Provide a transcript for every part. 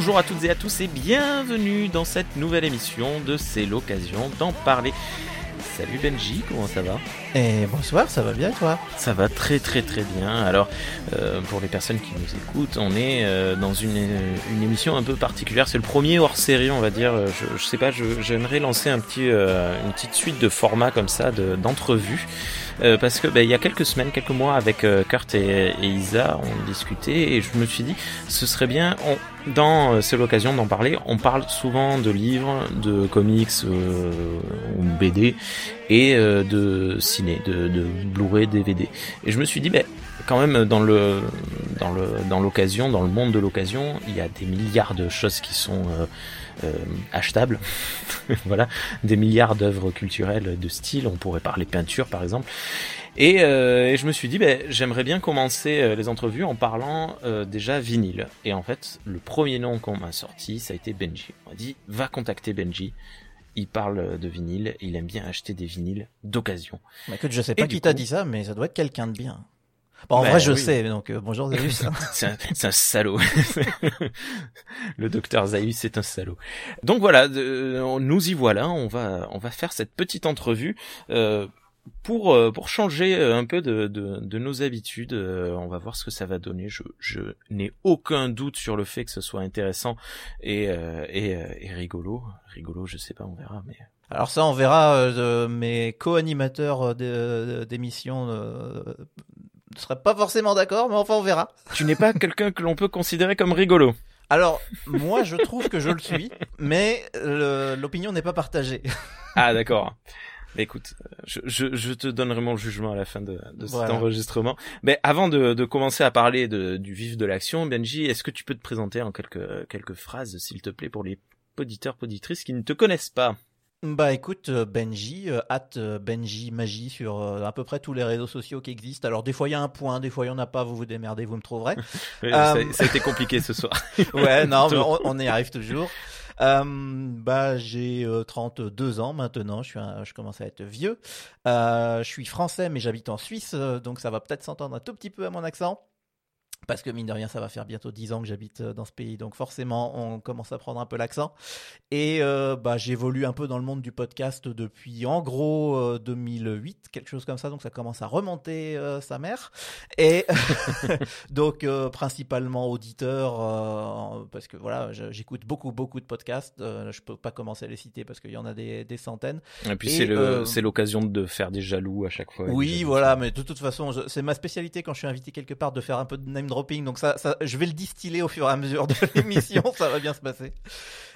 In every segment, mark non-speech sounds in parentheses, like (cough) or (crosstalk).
bonjour à toutes et à tous et bienvenue dans cette nouvelle émission de C'est l'occasion d'en parler. Salut Benji, comment ça va? Et bonsoir, ça va bien toi? Ça va très très très bien. Alors, euh, pour les personnes qui nous écoutent, on est euh, dans une, une émission un peu particulière. C'est le premier hors série, on va dire. Je, je sais pas, j'aimerais lancer un petit, euh, une petite suite de formats comme ça, d'entrevues. Euh, parce que ben, il y a quelques semaines, quelques mois, avec euh, Kurt et, Isa, on discutait et je me suis dit, ce serait bien, on, dans euh, c'est l'occasion d'en parler. On parle souvent de livres, de comics ou BD et de ciné, de, de Blu-ray, DVD. Et je me suis dit, ben quand même dans le dans le dans l'occasion, dans le monde de l'occasion, il y a des milliards de choses qui sont euh, achetable. (laughs) voilà, des milliards d'œuvres culturelles de style. On pourrait parler peinture par exemple. Et, euh, et je me suis dit, ben, j'aimerais bien commencer euh, les entrevues en parlant euh, déjà vinyle. Et en fait, le premier nom qu'on m'a sorti, ça a été Benji. On m'a dit, va contacter Benji. Il parle de vinyle, il aime bien acheter des vinyles d'occasion. Bah, écoute, je sais pas et qui t'a dit ça, mais ça doit être quelqu'un de bien. Bon, en bah, vrai, je oui. sais, donc euh, bonjour Zayus. (laughs) c'est un, un, salaud. (laughs) le docteur Zayus, c'est un salaud. Donc voilà, euh, nous y voilà. On va, on va faire cette petite entrevue. Euh, pour pour changer un peu de, de, de nos habitudes, on va voir ce que ça va donner. Je, je n'ai aucun doute sur le fait que ce soit intéressant et, et, et rigolo. Rigolo, je sais pas, on verra, mais alors ça, on verra euh, mes co-animateurs d'émissions ne serais pas forcément d'accord, mais enfin on verra. Tu n'es pas quelqu'un que l'on peut considérer comme rigolo. Alors, moi, je trouve que je le suis, mais l'opinion n'est pas partagée. ah, d'accord. Écoute, je, je, je, te donnerai mon jugement à la fin de, de cet voilà. enregistrement. Mais avant de, de, commencer à parler de, du vif de l'action, Benji, est-ce que tu peux te présenter en quelques, quelques phrases, s'il te plaît, pour les auditeurs, auditrices qui ne te connaissent pas? Bah écoute Benji, euh, at Benji Magie sur euh, à peu près tous les réseaux sociaux qui existent. Alors des fois il y a un point, des fois il y en a pas, vous vous démerdez, vous me trouverez. (laughs) oui, euh... ça, a été compliqué ce soir. (laughs) ouais, non, mais on, on, y arrive toujours. Euh, bah j'ai 32 ans maintenant, je suis un, je commence à être vieux. je suis français mais j'habite en Suisse, donc ça va peut-être s'entendre un tout petit peu à mon accent parce que mine de rien, ça va faire bientôt 10 ans que j'habite dans ce pays, donc forcément, on commence à prendre un peu l'accent. Et euh, bah, j'évolue un peu dans le monde du podcast depuis en gros euh, 2008, quelque chose comme ça, donc ça commence à remonter euh, sa mère. Et (laughs) donc euh, principalement auditeur, euh, parce que voilà, j'écoute beaucoup beaucoup de podcasts. je peux pas commencer à les citer parce qu'il y en a des, des centaines. Et puis c'est l'occasion de faire des jaloux à chaque fois. Oui, voilà, mais de toute façon, c'est ma spécialité quand je suis invité quelque part de faire un peu de name Donc ça, je vais le distiller au fur et à mesure de (laughs) l'émission, ça va bien se passer.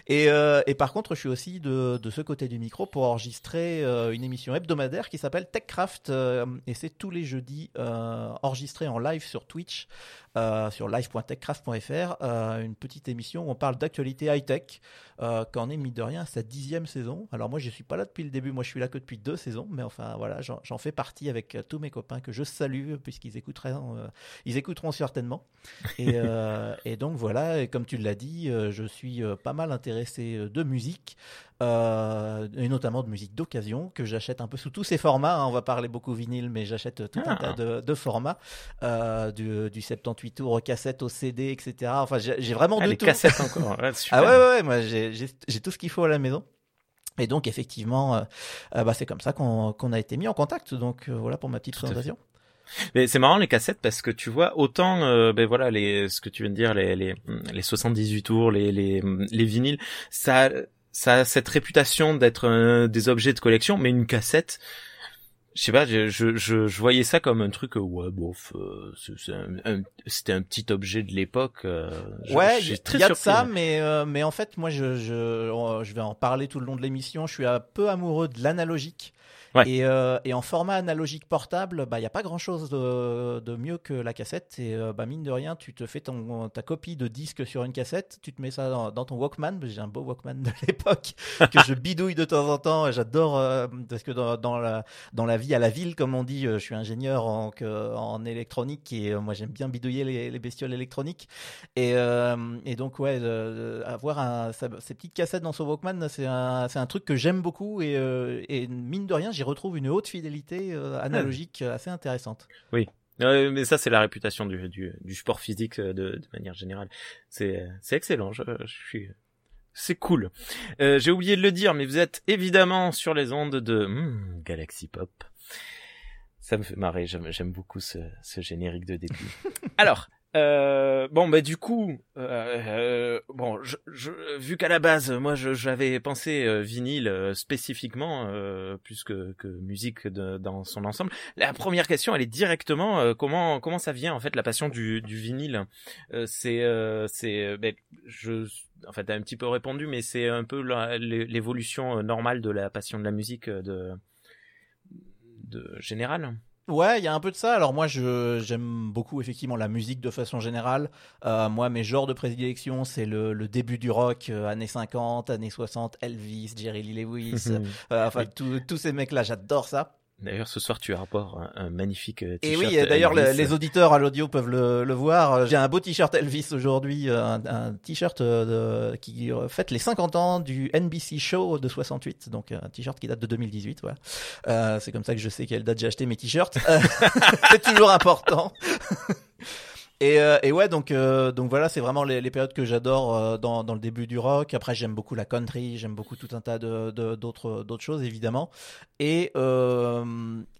Et, euh, et, par contre, je suis aussi de, de, ce côté du micro pour enregistrer euh, une émission hebdomadaire qui s'appelle TechCraft euh, et c'est tous les jeudis euh, enregistré en live sur Twitch, sur live.techcraft.fr, une petite émission où on parle d'actualité high-tech, qu'en est mine de rien sa dixième saison. Alors moi, je suis pas là depuis le début, moi je suis là que depuis deux saisons, mais enfin voilà, j'en fais partie avec tous mes copains que je salue puisqu'ils écouteront, ils écouteront certainement. Et, et donc voilà, comme tu l'as dit, je suis pas mal intéressé de musique, euh, et notamment de musique d'occasion, que j'achète un peu sous tous ces formats. Hein. On va parler beaucoup vinyle, mais j'achète tout ah. un tas de, de formats, euh, du, du 78 tours cassette, au CD, etc. Enfin, j'ai vraiment ah, de les tout. cassettes (laughs) encore. Ouais, ah ouais, ouais, ouais moi j'ai tout ce qu'il faut à la maison. Et donc effectivement, euh, bah, c'est comme ça qu'on qu a été mis en contact. Donc euh, voilà pour ma petite présentation. Mais c'est marrant les cassettes parce que tu vois autant euh, ben voilà les ce que tu viens de dire les les les 78 tours les les les vinyles ça ça a cette réputation d'être euh, des objets de collection mais une cassette je sais pas, je, je, je, voyais ça comme un truc, ouais, bof, euh, c'était un, un, petit objet de l'époque. Euh, ouais, il y a de ça, mais, euh, mais en fait, moi, je, je, je vais en parler tout le long de l'émission. Je suis un peu amoureux de l'analogique. Et, euh, et, en format analogique portable, bah il y a pas grand chose de, de, mieux que la cassette. Et euh, bah mine de rien, tu te fais ton, ta copie de disque sur une cassette, tu te mets ça dans, ton Walkman. J'ai un beau Walkman de (laughs) l'époque que je bidouille de temps en temps. J'adore euh, parce que dans, la dans la vie à la ville, comme on dit, je suis ingénieur en, en électronique et moi j'aime bien bidouiller les, les, bestioles électroniques. Et, et donc ouais, avoir un, ces petites cassettes dans son Walkman, c'est un un truc que j'aime beaucoup et, et mine de rien, retrouve une haute fidélité euh, analogique euh, assez intéressante. Oui. mais ça c'est la réputation du, du, du sport physique de, de manière générale. C'est c'est excellent. Je, je suis c'est cool. Euh, J'ai oublié de le dire, mais vous êtes évidemment sur les ondes de hmm, Galaxy Pop. Ça me fait marrer, j'aime beaucoup ce, ce, générique de début. (laughs) Alors, euh, bon bah du coup, euh, euh bon, je, je, vu qu'à la base, moi, j'avais pensé euh, vinyle euh, spécifiquement plus que, que musique de, dans son ensemble. La première question, elle est directement comment comment ça vient en fait la passion du, du vinyle? c'est c'est ben, je en fait t'as un petit peu répondu, mais c'est un peu l'évolution normale de la passion de la musique de de générale. Ouais, il y a un peu de ça. Alors moi, je j'aime beaucoup effectivement la musique de façon générale. Euh, moi, mes genres de prédilection, c'est le, le, début du rock, euh, années 50, années 60, Elvis, Jerry Lee Lewis, (laughs) euh, enfin tous ces mecs-là, j'adore ça. D'ailleurs, ce soir, tu as rapport un, un magnifique t-shirt. Et oui, d'ailleurs, les, auditeurs à l'audio peuvent le, le voir. J'ai un beau t-shirt Elvis aujourd'hui, un, un t-shirt euh, qui fête les 50 ans du NBC Show de 68, donc un t-shirt qui date de 2018. Voilà. Euh, c'est comme ça que je sais quelle date j'ai acheté mes t-shirts. (laughs) c'est toujours important. Et, euh, et, ouais, donc euh, donc voilà, c'est vraiment les, les, périodes que j'adore euh, dans, dans le début du rock. Après, j'aime beaucoup la country, j'aime beaucoup tout un tas de d'autres d'autres choses évidemment. Et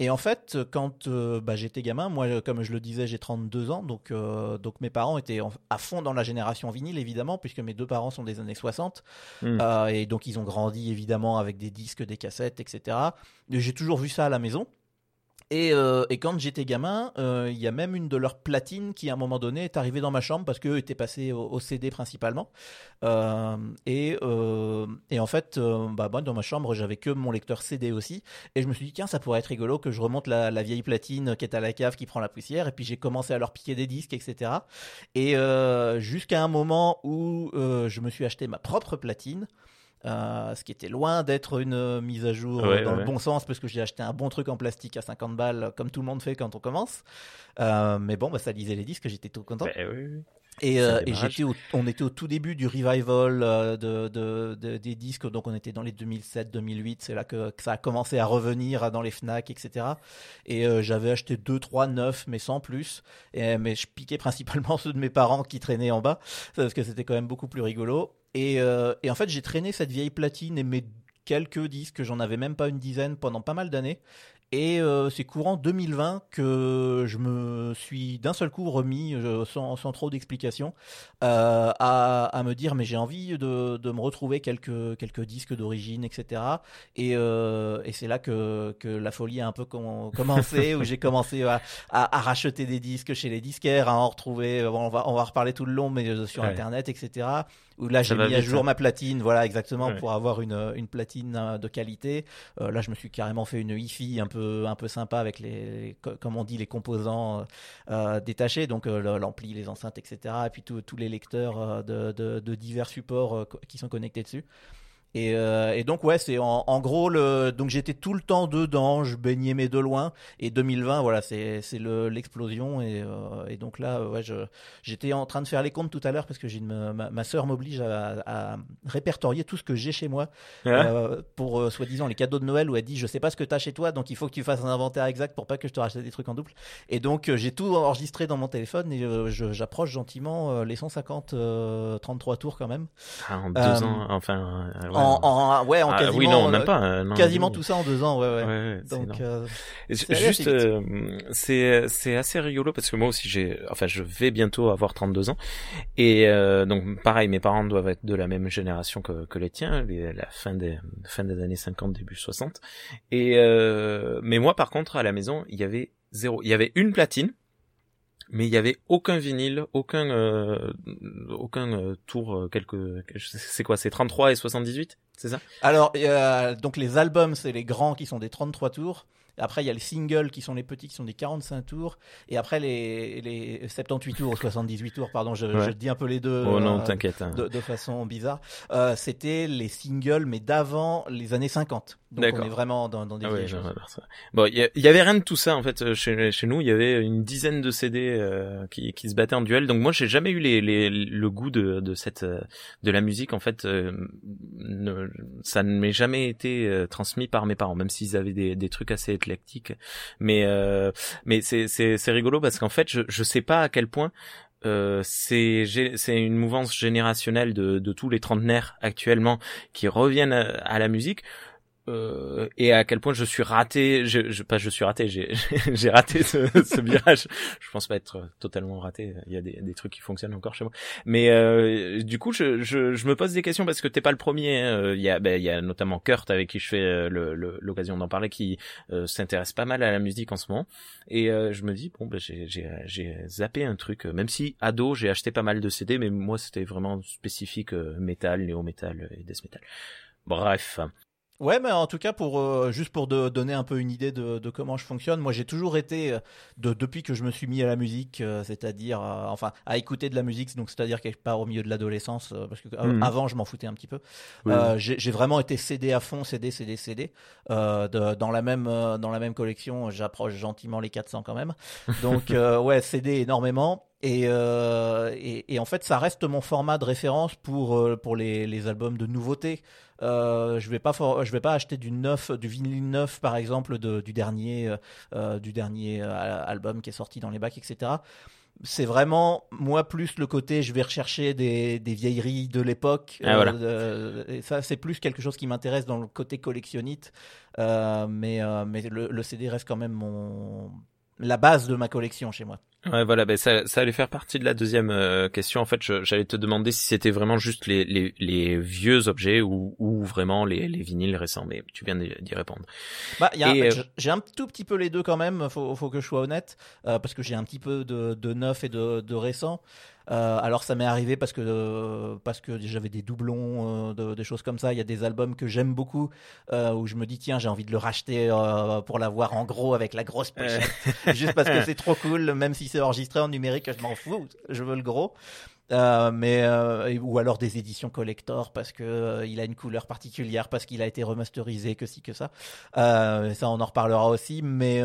et en fait, quand bah, j'étais gamin, moi, comme je le disais, j'ai 32 ans, donc donc mes parents étaient à fond dans la génération vinyle évidemment, puisque mes deux parents sont des années 60, hmm. et donc ils ont grandi évidemment avec des disques, des cassettes, etc. J'ai toujours vu ça à la maison. Et, euh, et, quand j'étais gamin, euh, il y a même une de leurs platines qui, à un moment donné, est arrivée dans ma chambre parce qu'eux étaient passés au, CD principalement. Euh, et, en fait, bah, dans ma chambre, j'avais que mon lecteur CD aussi. Et je me suis dit, tiens, ça pourrait être rigolo que je remonte la, la vieille platine qui est à la cave, qui prend la poussière. Et puis j'ai commencé à leur piquer des disques, etc. Et jusqu'à un moment où je me suis acheté ma propre platine. Euh, ce qui était loin d'être une euh, mise à jour euh, dans le bon sens parce que j'ai acheté un bon truc en plastique à 50 balles comme tout le monde fait quand on commence. mais bon, bah, ça lisait les disques, j'étais tout content. Ben et, et j'étais on était au tout début du revival de, de, de, des disques, donc on était dans les 2007-2008, c'est là que, ça a commencé à revenir dans les Fnac, etc. Et j'avais acheté 2, 3, 9, mais sans plus. Et, mais je piquais principalement (laughs) ceux de mes parents qui traînaient en bas, parce que c'était quand même beaucoup plus rigolo. Et, euh, et en fait, j'ai traîné cette vieille platine et mes quelques disques, j'en avais même pas une dizaine pendant pas mal d'années. Et euh, c'est courant 2020 que je me suis d'un seul coup remis, euh, sans, sans, trop d'explications, euh, à, à, me dire mais j'ai envie de, de, me retrouver quelques, quelques disques d'origine, etc. Et, et c'est là que, que la folie a un peu commencé, où j'ai commencé à, à, à, racheter des disques chez les disquaires, à en retrouver, on va, on va reparler tout le long, mais sur Internet, etc où là j'ai mis à jour hein. ma platine, voilà exactement pour avoir une, une platine euh, de qualité. Euh, là je me suis carrément fait une hi-fi un peu un peu sympa avec les comme on dit les composants euh, détachés, donc euh, l'ampli, les enceintes, etc. Et puis tous les lecteurs de, de, de divers supports qui sont connectés dessus. Et, euh, et, donc ouais, c'est en, en, gros le donc j'étais tout le temps dedans, je baignais mes de loin. Et 2020, voilà, c'est c'est l'explosion et, euh, et donc là, ouais, j'étais en train de faire les comptes tout à l'heure parce que j'ai ma, ma sœur m'oblige à, à, répertorier tout ce que j'ai chez moi euh, pour soi-disant les cadeaux de Noël où elle dit je sais pas ce que t'as chez toi donc il faut que tu fasses un inventaire exact pour pas que je te rachète des trucs en double. Et donc j'ai tout enregistré dans mon téléphone et j'approche gentiment les 150 33 tours quand même. Ah, en deux ans, enfin. Ouais en, ouais, en ah, quasiment, oui, non, même pas, euh, quasiment tout ça en deux ans, ouais, ouais. ouais Donc, euh, juste, euh, c'est c'est assez rigolo parce que moi aussi j'ai, enfin, je vais bientôt avoir 32 ans. Et euh, donc pareil, mes parents doivent être de la même génération que, que les tiens, les, la fin des fin des années 50, début 60. Et mais moi, par contre, à la maison, il y avait zéro, il y avait une platine mais il y avait aucun vinyle, aucun euh, aucun euh, tour euh, quelque c'est quoi c'est 33 et 78, c'est ça? Alors donc les albums c'est les grands qui sont des 33 tours après, il y a les singles qui sont les petits, qui sont des 45 tours. Et après, les, les 78 tours ou 78 tours, pardon, je, je dis un peu les deux. Oh non, euh, t'inquiète. Hein. De, de, façon bizarre. Euh, C'était les singles, mais d'avant les années 50. Donc on est vraiment dans, dans des ah choses. Bon, il y, avait rien de tout ça en fait euh, chez, chez nous. Il y avait une dizaine de CD euh, qui, qui se battaient en duel. Donc moi, j'ai jamais eu les, les, le goût de, de cette de la musique en fait. Euh, ne, ça ne m'est jamais été transmis par mes parents, même s'ils avaient des, des trucs assez éclectiques. Mais mais c'est c'est rigolo parce qu'en fait, je je sais pas à quel point euh, c'est c'est une mouvance générationnelle de, de tous les trentenaires actuellement qui reviennent à la musique euh, et à quel point je suis raté, je, je pas je suis raté, (laughs) j'ai raté ce, ce, virage. Je pense pas être totalement raté. Il y a des, des trucs qui fonctionnent encore chez moi. Mais euh, du coup, je, je, je, me pose des questions parce que t'es pas le premier. Hein. Il y a ben, il y a notamment Kurt avec qui je fais euh, l'occasion d'en parler, qui euh, s'intéresse pas mal à la musique en ce moment. Et euh, je me dis bon ben j'ai j'ai zappé un truc. Même si ado j'ai acheté pas mal de CD, mais moi c'était vraiment spécifique métal, néo métal et death metal. Bref. Ouais, mais en tout cas, pour euh, juste pour de, donner un peu une idée de, de comment je fonctionne, moi j'ai toujours été, euh, de, depuis que je me suis mis à la musique, euh, c'est-à-dire, enfin, à écouter de la musique, donc c'est-à-dire quelque part au milieu de l'adolescence, parce que mhm. avant je m'en foutais un petit peu. j'ai vraiment été CD à fond, CD, CD, CD, de, dans la même dans la même collection. J'approche gentiment les 400 quand même. Donc ouais, CD énormément. Et, euh, et, et, en fait, ça reste mon format de référence pour pour les, les albums de nouveautés. Euh, je vais pas je vais pas acheter du neuf, du vinyle neuf par exemple de, du dernier euh, euh du dernier euh, album qui est sorti dans les bacs, etc. C'est vraiment moi plus le côté je vais rechercher des, des vieilleries de l'époque. Ah, voilà. euh, et ça c'est plus quelque chose qui m'intéresse dans le côté collectionnite. mais mais le, le CD reste quand même mon la base de ma collection chez moi. Ouais, voilà, ben ça, ça allait faire partie de la deuxième euh, question. En fait, j'allais te demander si c'était vraiment juste les, les, les vieux objets ou, ou vraiment les, les vinyles récents, mais tu viens d'y répondre. Bah, euh, j'ai un tout petit peu les deux quand même. Faut, faut que je sois honnête, euh, parce que j'ai un petit peu de, de neuf et de, de récent. Euh, alors ça m'est arrivé parce que euh, parce que j'avais des doublons, euh, de, des choses comme ça. Il y a des albums que j'aime beaucoup où je me dis tiens j'ai envie de le racheter pour l'avoir en gros avec la grosse pochette, (laughs) juste parce que (laughs) c'est trop cool. Même si c'est enregistré en numérique, je m'en fous. Je veux le gros. Euh, mais euh, ou alors des éditions collector parce que euh, il a une couleur particulière parce qu'il a été remasterisé que si que ça ça on en reparlera aussi mais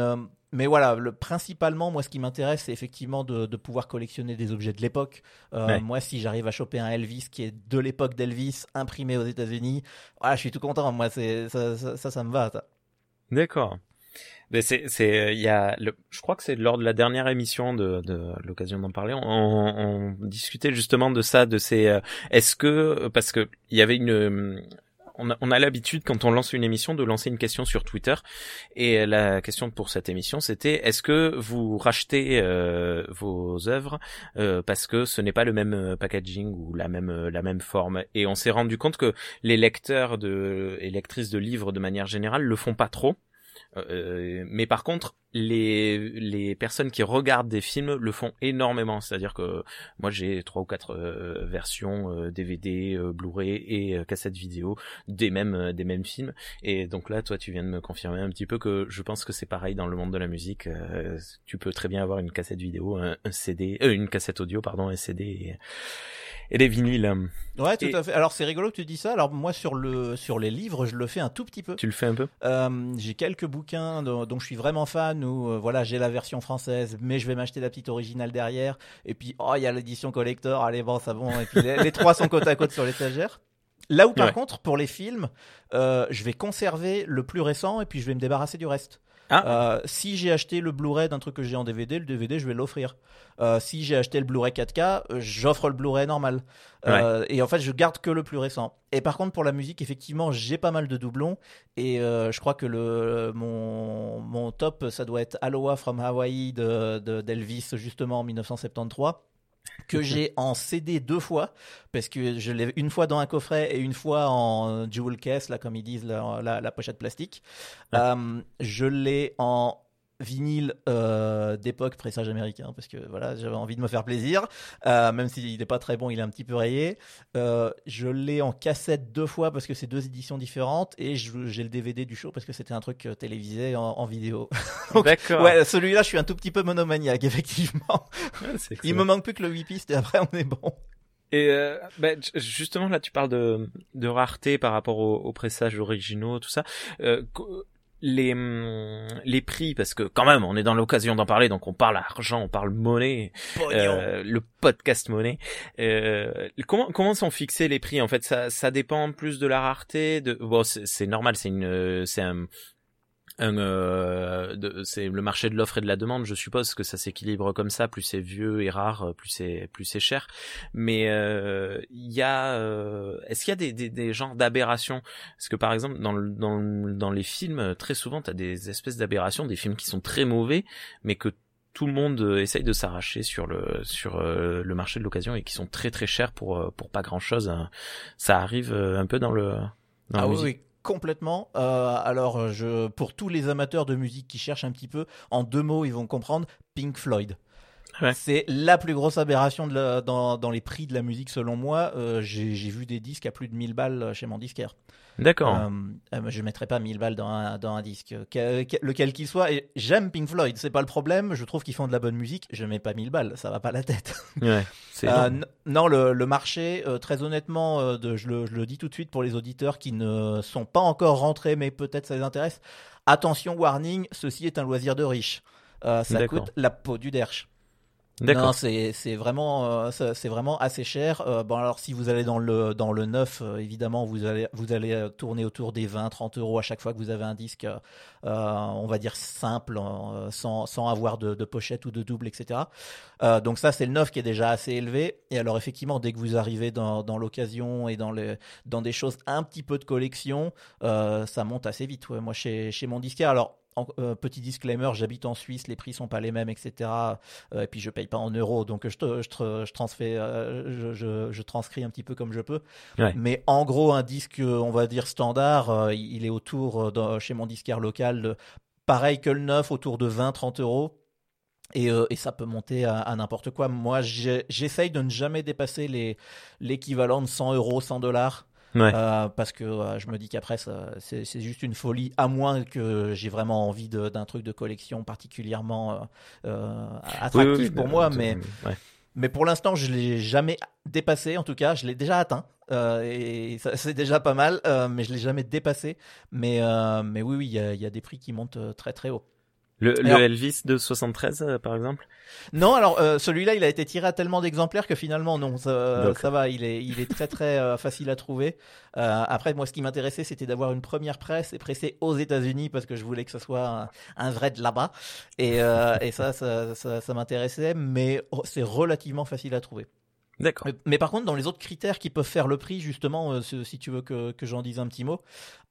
mais voilà, le, principalement, moi, ce qui m'intéresse, c'est effectivement de, de, pouvoir collectionner des objets de l'époque. Moi, si j'arrive à choper un Elvis qui est de l'époque d'Elvis, imprimé aux États-Unis, voilà, je suis tout content. Moi, c'est ça, ça, ça, ça me va. D'accord. Mais c'est, c'est, il y a, le, je crois que c'est lors de la dernière émission de, de l'occasion d'en parler, on, on, discutait justement de ça, de ces, euh, est-ce que, parce que il y avait une, on a, l'habitude quand on lance une émission de lancer une question sur Twitter. Et la question pour cette émission c'était est-ce que vous rachetez euh, vos œuvres euh, parce que ce n'est pas le même packaging ou la même la même forme? Et on s'est rendu compte que les lecteurs de et lectrices de livres de manière générale le font pas trop. Euh, mais par contre, les les personnes qui regardent des films le font énormément. C'est-à-dire que moi j'ai trois ou quatre euh, versions DVD, euh, Blu-ray et cassette vidéo des mêmes des mêmes films. Et donc là, toi, tu viens de me confirmer un petit peu que je pense que c'est pareil dans le monde de la musique. tu peux très bien avoir une cassette vidéo, un, CD, une cassette audio, pardon, un CD. Et, et les vinyles. Ouais, tout à fait. Alors c'est rigolo que tu dis ça. Alors moi sur le sur les livres, je le fais un tout petit peu. Tu le fais un peu? Euh, J'ai quelques bouquins dont, je suis vraiment fan où euh, voilà j'ai la version française, mais je vais m'acheter la petite originale derrière. Et puis oh il y a l'édition collector. Allez bon ça bon. Et puis les, trois sont côte à côte sur l'étagère. Là où par contre pour les films, euh, je vais conserver le plus récent et puis je vais me débarrasser du reste. Ah. Euh, si j'ai acheté le Blu-ray d'un truc que j'ai en DVD, le DVD je vais l'offrir. Euh, si j'ai acheté le Blu-ray 4K, euh, j'offre le Blu-ray normal. Et en fait, je garde que le plus récent. Et par contre, pour la musique, effectivement, j'ai pas mal de doublons. Et je crois que le mon, mon top, ça doit être Aloha from Hawaii de d'Elvis, justement en 1973 que j'ai en CD deux fois parce que je l'ai une fois dans un coffret et une fois en jewel case là comme ils disent la, la, pochette plastique. Euh, je l'ai en vinyle euh, d'époque pressage américain parce que voilà j'avais envie de me faire plaisir. Euh, même s'il n'est pas très bon il est un petit peu rayé. Euh, je l'ai en cassette deux fois parce que c'est deux éditions différentes et j'ai le DVD du show parce que c'était un truc télévisé en, en vidéo. (laughs) D'accord. ouais celui-là je suis un tout petit peu monomaniaque (laughs) effectivement. Il me manque plus que le 8 pistes et après on est bon. Et euh, ben, justement là tu parles de, de rareté par rapport aux, aux pressages originaux tout ça les hum, les prix parce que quand même on est dans l'occasion d'en parler donc on parle argent on parle monnaie euh, le podcast monnaie. Euh, comment comment sont fixés les prix en fait? Ça ça dépend plus de la rareté de bon c'est normal c'est une c'est un euh, c'est le marché de l'offre et de la demande, je suppose que ça s'équilibre comme ça. Plus c'est vieux et rare, plus c'est plus c'est cher. Mais il euh, y a, euh, est-ce qu'il y a des, des, des genres d'aberrations? Parce que par exemple dans le, dans, dans les films, très souvent, t'as des espèces d'aberrations, des films qui sont très mauvais, mais que tout le monde essaye de s'arracher sur le sur le marché de l'occasion et qui sont très très chers pour pour pas grand chose. Hein. Ça arrive un peu dans le dans ah oui, complètement. Euh, alors, je, pour tous les amateurs de musique qui cherchent un petit peu, en deux mots, ils vont comprendre Pink Floyd. C'est la plus grosse aberration de dans, dans, les prix de la musique selon moi. Euh, J'ai vu des disques à plus de 1000 balles chez mon disquaire. D'accord. Euh, euh, je mettrais pas 1000 balles dans un, dans un disque, lequel qu'il soit. Et j'aime Pink Floyd, c'est pas le problème. Je trouve qu'ils font de la bonne musique. Je mets pas 1000 balles, ça va pas la tête. (laughs) Ouais, euh, non, le, le marché, euh, très honnêtement, de, je, le, je le dis tout de suite pour les auditeurs qui ne sont pas encore rentrés, mais peut-être ça les intéresse. Attention, warning, ceci est un loisir de riche. ça coûte la peau du derche. Non, c'est vraiment euh, c'est vraiment assez cher. Euh, bon alors si vous allez dans le dans le neuf, euh, évidemment vous allez vous allez tourner autour des 20 30 euros à chaque fois que vous avez un disque, on va dire simple, sans sans avoir de, de pochette ou de double, etc. donc ça c'est le neuf qui est déjà assez élevé. Et alors effectivement dès que vous arrivez dans dans l'occasion et dans les dans des choses un petit peu de collection, ça monte assez vite. Ouais. Moi chez chez mon disquaire alors euh, petit disclaimer, j'habite en Suisse, les prix sont pas les mêmes, etc. Euh, et puis je paye pas en euros, donc je, te, je, je, transfère, euh, je, je, transcris un petit peu comme je peux. Mais en gros, un disque, on va dire standard, il est autour chez mon disquaire local, pareil que le neuf, autour de 20-30 euros. Et, et, ça peut monter à, à n'importe quoi. Moi, j'essaye de ne jamais dépasser l'équivalent de 100 euros, 100 dollars. Euh, parce que euh, je me dis qu'après c'est juste une folie à moins que j'ai vraiment envie d'un truc de collection particulièrement euh, attractif pour moi mais mais pour l'instant je l'ai jamais dépassé. En tout cas je l'ai déjà atteint et c'est déjà pas mal mais je l'ai jamais dépassé. Mais mais oui oui il y a des prix qui montent très très haut le, le Elvis de 73, euh, par exemple? Non, alors euh, celui-là, il a été tiré à tellement d'exemplaires que finalement, non, ça, ça, va, il est, il est très très euh, facile à trouver. après, moi, ce qui m'intéressait, c'était d'avoir une première presse et pressée aux États-Unis parce que je voulais que ce soit un, vrai de là-bas. Et, et ça, ça, ça, ça m'intéressait, mais c'est relativement facile à trouver. D'accord. Mais, par contre, dans les autres critères qui peuvent faire le prix, justement, si tu veux que, que j'en dise un petit mot,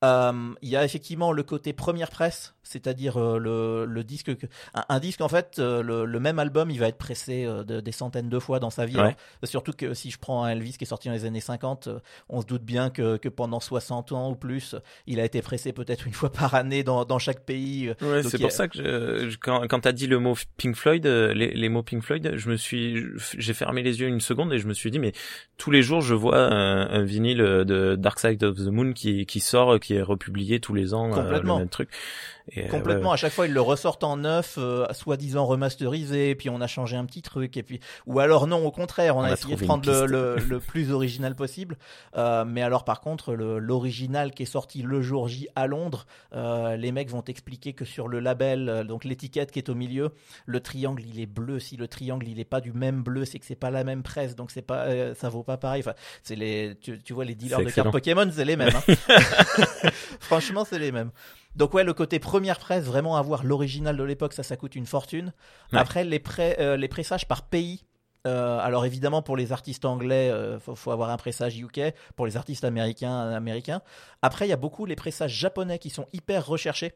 il y a effectivement le côté première presse c'est-à-dire euh, le, le, disque un, disque en fait euh, le, le, même album il va être pressé euh, de, des centaines de fois dans sa vie surtout que si je prends un Elvis qui est sorti dans les années 50 on se doute bien que, que pendant 60 ans ou plus il a été pressé peut-être une fois par année dans, dans chaque pays ouais, c'est pour ça que je, quand, quand tu as dit le mot Pink Floyd les, les mots Pink Floyd je me suis j'ai fermé les yeux une seconde et je me suis dit mais tous les jours je vois un, un vinyle de Dark Side of the Moon qui, qui sort qui est republié tous les ans Complètement. le même truc euh, Complètement. À chaque fois, ils le ressortent en neuf, euh, soi-disant remasterisé, puis on a changé un petit truc, et puis ou alors non, au contraire, on, a, essayé de prendre le, (laughs) le, plus original possible. Euh, mais alors, par contre, l'original qui est sorti le jour J à Londres, euh, les mecs vont expliquer que sur le label, euh, donc l'étiquette qui est au milieu, le triangle il est bleu. Si le triangle il est pas du même bleu, c'est que c'est pas la même presse, donc c'est pas, ça vaut pas pareil. Enfin, c'est les, tu, tu, vois les dealers de cartes Pokémon, c'est les mêmes. Hein. (laughs) (laughs) Franchement, c'est les mêmes. Donc ouais, le côté première presse, vraiment avoir l'original de l'époque, ça, ça coûte une fortune. Après, les, pré euh, les pressages par pays. Euh, alors évidemment pour les artistes anglais, euh, faut, faut, avoir un pressage UK. Pour les artistes américains, américains. Après, il y a beaucoup les pressages japonais qui sont hyper recherchés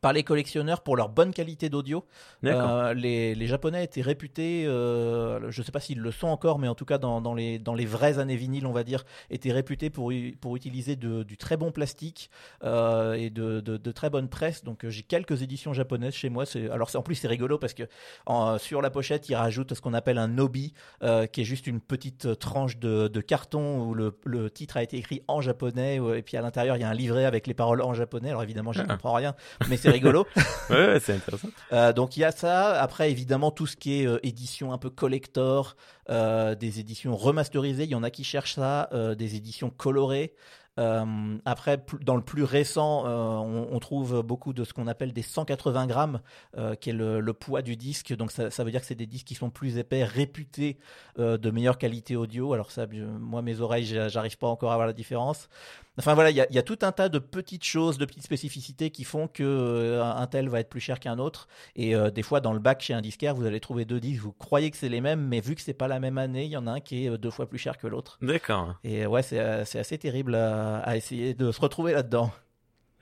par les collectionneurs pour leur bonne qualité d'audio. Euh, les, les, Japonais étaient réputés, euh, je ne sais pas s'ils le sont encore, mais en tout cas dans, dans, les, dans les vraies années vinyles, on va dire, étaient réputés pour, pour utiliser de, du très bon plastique euh, et de, de, de, très bonne presse. Donc j'ai quelques éditions japonaises chez moi. Alors en plus c'est rigolo parce que en, sur la pochette ils rajoutent ce qu'on appelle un nobi, euh, qui est juste une petite tranche de, de carton où le, le, titre a été écrit en japonais et puis à l'intérieur il y a un livret avec les paroles en japonais. Alors évidemment j'y ah. comprends rien, mais c'est rigolo. (laughs) ouais, c'est intéressant. Euh, donc il y a ça. Après, évidemment, tout ce qui est euh, édition un peu collector, euh, des éditions remasterisées. Il y en a qui cherchent ça, des éditions colorées. Euh, après, dans le plus récent, euh, on, on trouve beaucoup de ce qu'on appelle des 180 grammes, euh, qui est le, le poids du disque. Donc ça, ça veut dire que c'est des disques qui sont plus épais, réputés de meilleure qualité audio. Alors ça, moi, mes oreilles, j'a- j'arrive pas encore à voir la différence. Enfin voilà, il y a, il y a tout un tas de petites choses, de petites spécificités qui font que euh, un tel va être plus cher qu'un autre. Et euh, des fois, dans le bac chez un disquaire, vous allez trouver deux disques, vous croyez que c'est les mêmes, mais vu que c'est pas la même année, il y en a un qui est euh, deux fois plus cher que l'autre. D'accord. Et ouais, c'est assez terrible à, à essayer de se retrouver là-dedans.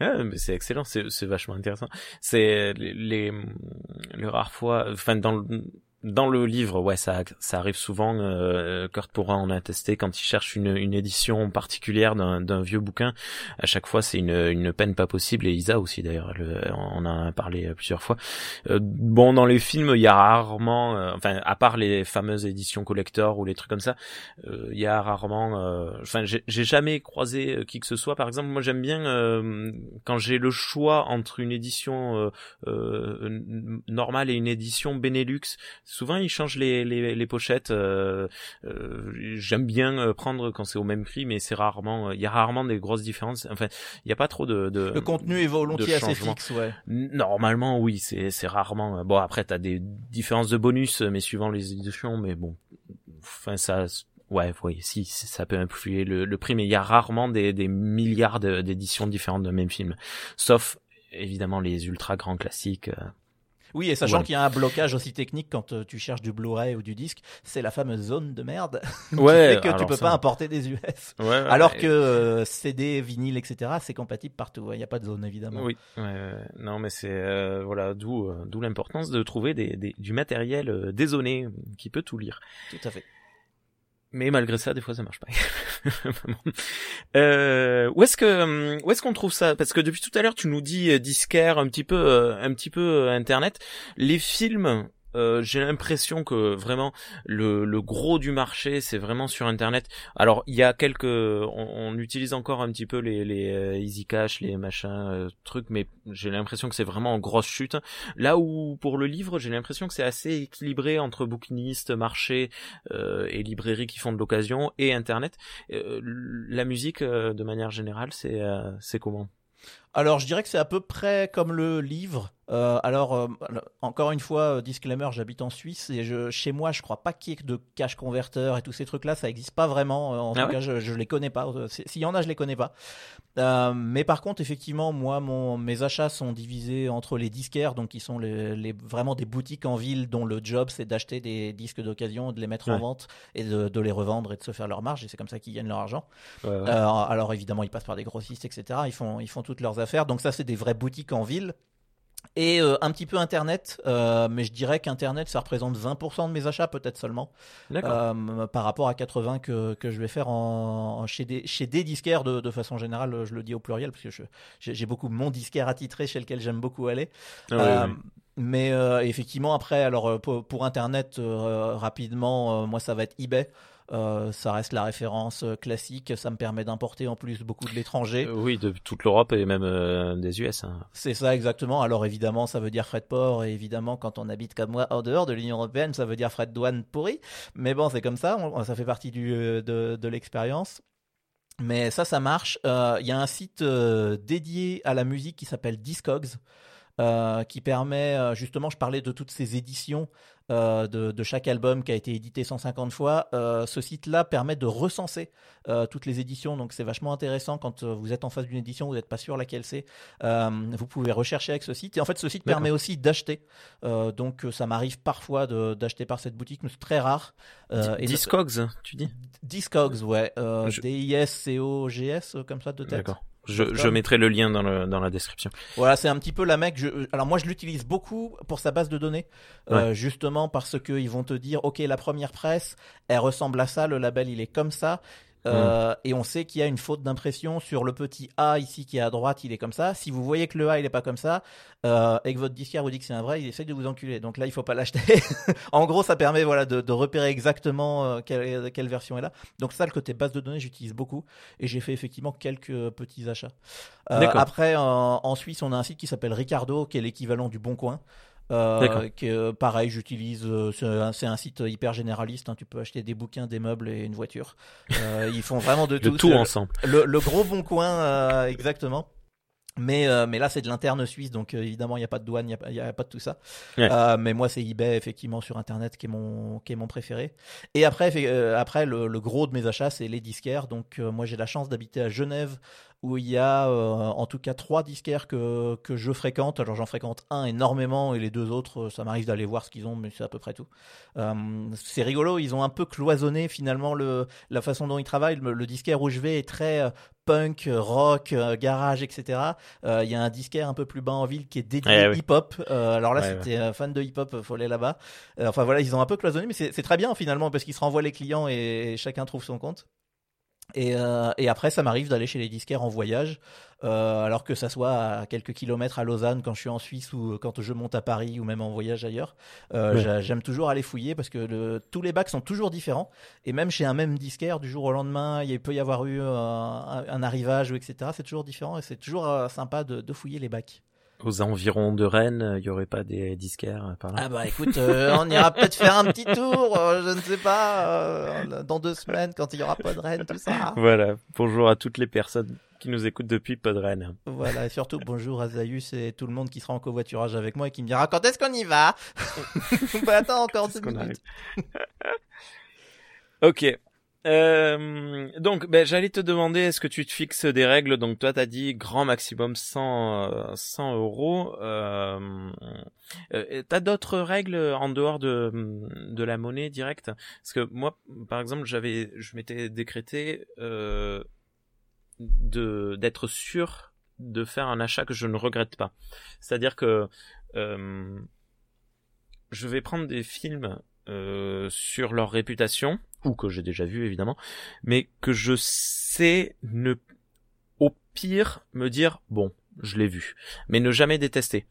Ah, mais c'est excellent, c'est c'est vachement intéressant. C'est les, les les rares fois, enfin dans le dans le livre, ouais, ça ça arrive souvent. Euh, Kurt pourra en attester quand il cherche une une édition particulière d'un vieux bouquin. À chaque fois, c'est une une peine pas possible. Et Isa aussi d'ailleurs, le- on en a parlé plusieurs fois. Euh, bon, dans les films, il y a rarement, euh, enfin, à part les fameuses éditions collector ou les trucs comme ça, euh, il y a rarement. euh, Enfin, j'ai j'ai jamais croisé euh, qui que ce soit. Par exemple, moi j'aime bien euh, quand j'ai le choix entre une édition euh, euh, normale et une édition Benelux. Souvent, ils changent les les, les pochettes. euh, euh, j'aime bien euh, prendre quand c'est au même prix, mais c'est rarement. Il y a rarement des grosses différences. Enfin, il n'y a pas trop de. de Le contenu est volontiers assez fixe, ouais. Normalement, oui, c'est c'est rarement. Bon, après, t'as des différences de bonus, mais suivant les éditions, mais bon, enfin ça. Ouais, oui, si, ça peut influer le, le prix, mais il y a rarement des, des milliards d'éditions différentes d'un même film, sauf évidemment les ultra grands classiques. Oui, et sachant qu'il y a un blocage aussi technique quand euh, tu cherches du Blu-ray ou du disque, c'est la fameuse zone de merde (laughs) qui Ouais, fait que tu peux ça- pas importer des US. Ouais, ouais, Alors que euh, CD, vinyle, etc., c'est compatible partout. Il n'y a pas de zone évidemment. Oui, non, mais c'est euh, voilà, d'où euh, d'où l'importance de trouver des, des- du matériel dézoné qui peut tout lire. Tout à fait. Mais malgré ça, des fois, ça marche pas. (laughs) Euh, où est-ce que hum, où est-ce qu'on trouve ça? Parce que depuis tout à l'heure, tu nous dis euh, disquaire, un petit peu, euh, un petit peu euh, internet. Les films. Euh, j'ai l'impression que vraiment le, le gros du marché c'est vraiment sur internet. Alors il y a quelques, on, on utilise encore un petit peu les, les euh, Easy Cash, les machins euh, trucs, mais j'ai l'impression que c'est vraiment en grosse chute. Là où pour le livre j'ai l'impression que c'est assez équilibré entre bouquinistes, marché, euh, et librairies qui font de l'occasion et internet. Euh, la musique, de manière générale, c'est c'est comment? Alors, je dirais que c'est à peu près comme le livre. Euh, alors, euh, encore une fois, euh, disclaimer, j'habite en Suisse et je, chez moi, je crois pas qu'il y ait de cache converteur et tous ces trucs-là, ça existe pas vraiment. En Ah tout ouais cas, je, je les connais pas. S'il y en a, je les connais pas. Euh, mais par contre, effectivement, moi, mon, mes achats sont divisés entre les disquaires, donc qui sont les, les- vraiment des boutiques en ville dont le job c'est d'acheter des disques d'occasion, de les mettre en vente et de, de les revendre et de se faire leur marge. Et c'est comme ça qu'ils gagnent leur argent. Ouais, alors évidemment, ils passent par des grossistes, etc. Ils font, ils font toutes leurs affaires. Donc ça, c'est des vraies boutiques en ville. Et euh, un petit peu Internet, euh, mais je dirais qu'Internet, ça représente 20% de mes achats, peut-être seulement, euh, par rapport à 80 que, que je vais faire en, en- chez, des, chez des disquaires de, de façon générale. Je le dis au pluriel, parce que j'ai beaucoup mon disquaire attitré chez lequel j'aime beaucoup aller. Ah. Mais effectivement, après, alors pour, pour Internet, rapidement, moi, ça va être eBay. Euh, ça reste la référence euh, classique. Ça me permet d'importer en plus beaucoup de l'étranger. Euh, oui, de toute l'Europe et même euh, des US. hein. C'est ça exactement. Alors évidemment, ça veut dire frais de port, et évidemment, quand on habite comme moi en dehors de l'Union européenne, ça veut dire frais de douane pourri. Mais bon, c'est comme ça, on- ça fait partie du, de, de l'expérience. Mais ça, ça marche. Euh, Il y a un site euh, dédié à la musique qui s'appelle Discogs. euh, qui permet justement, je parlais de toutes ces éditions euh, de, de chaque album qui a été édité 150 fois. Euh, ce site-là permet de recenser euh, toutes les éditions, donc c'est vachement intéressant quand vous êtes en face d'une édition, vous n'êtes pas sûr laquelle c'est. Vous pouvez rechercher avec ce site. Et en fait, ce site permet aussi d'acheter. Donc, ça m'arrive parfois d'acheter par cette boutique, mais c'est très rare. Et Discogs, tu dis? Discogs, ouais. Je- D-I-S-C-O-G-S, comme ça de tête. D'accord. Je, je mettrai le lien dans, le, dans la description. Voilà, c'est un petit peu la mec. Je, alors moi, je l'utilise beaucoup pour sa base de données, euh, justement parce que ils vont te dire, ok, la première presse, elle ressemble à ça, le label il est comme ça. Euh, Et on sait qu'il y a une faute d'impression sur le petit A ici qui est à droite, il est comme ça. Si vous voyez que le A il est pas comme ça, euh, et que votre disquaire vous dit que c'est un vrai, il essaye de vous enculer. Donc là, il faut pas l'acheter. (laughs) en gros, ça permet voilà de, de repérer exactement euh, quelle, quelle version est là. Donc ça, le côté base de données, j'utilise beaucoup et j'ai fait effectivement quelques petits achats. Euh, après, en Suisse, on a un site qui s'appelle Ricardo, qui est l'équivalent du Bon Coin. Euh, que, pareil, j'utilise. euh, c'est un- site hyper généraliste. hein, tu peux acheter des bouquins, des meubles et une voiture. Euh, ils font vraiment de (laughs) De tout. tout C'est- ensemble. le, le gros bon coin, euh, exactement. Mais, euh, mais là, c'est de l'interne suisse, donc euh, évidemment, il n'y a pas de douane, il n'y a, pas- il y a pas de tout ça. Ouais. Euh, mais moi, c'est eBay, effectivement, sur Internet, qui est mon, qui est mon préféré. Et après, après le, le gros de mes achats, c'est les disquaires. Donc, moi, j'ai la chance d'habiter à Genève, où il y a euh, en tout cas trois disquaires que, que je fréquente. Alors, j'en fréquente un énormément, et les deux autres, euh, ça m'arrive d'aller voir ce qu'ils ont, mais c'est à peu près tout. Euh, c'est rigolo, ils ont un peu cloisonné finalement le, la façon dont ils travaillent. Le, le disquaire où je vais est très punk, rock, garage, etc. Euh, Il y a un disquaire un peu plus bas en ville qui est dédié oui. hip-hop. Euh, alors là, Ouais, c'était un fan de hip-hop, faut aller là-bas. Euh, enfin voilà, ils ont un peu cloisonné, mais c'est c'est très bien finalement parce qu'ils se renvoient les clients et, chacun trouve son compte. Et, euh, et après, ça m'arrive d'aller chez les disquaires en voyage, euh, alors que ça soit à quelques kilomètres à Lausanne quand je suis en Suisse ou quand je monte à Paris ou même en voyage ailleurs. Euh, J'aime toujours aller fouiller parce que le, tous les bacs sont toujours différents. Et même chez un même disquaire, du jour au lendemain, il peut y avoir eu euh, un, un arrivage ou etc. C'est toujours différent et c'est toujours euh, sympa de, de fouiller les bacs. Aux environs de Rennes, il y aurait pas des disquaires euh, par là. Ah bah écoute, euh, on ira peut-être faire un petit tour, euh, je ne sais pas, euh, dans deux semaines quand il y aura pas de Rennes, tout ça. Voilà. Bonjour à toutes les personnes qui nous écoutent depuis Podren. Voilà, et surtout bonjour à Zaius et tout le monde qui sera en covoiturage avec moi et qui me dira quand est-ce qu'on y va? (laughs) Bah attends encore deux qu'on minutes. (laughs) Ok. Euh, donc, ben, j'allais te demander, est-ce que tu te fixes des règles? Donc, toi, t'as dit grand maximum 100, euh, 100 euros. Euh, euh, t'as d'autres règles en dehors de, de la monnaie directe? Parce que moi, par exemple, j'avais, je m'étais décrété euh, de d'être sûr de faire un achat que je ne regrette pas. C'est-à-dire que euh, je vais prendre des films euh, sur leur réputation, ou que j'ai déjà vu évidemment, mais que je sais ne au pire me dire bon, je l'ai vu, mais ne jamais détester.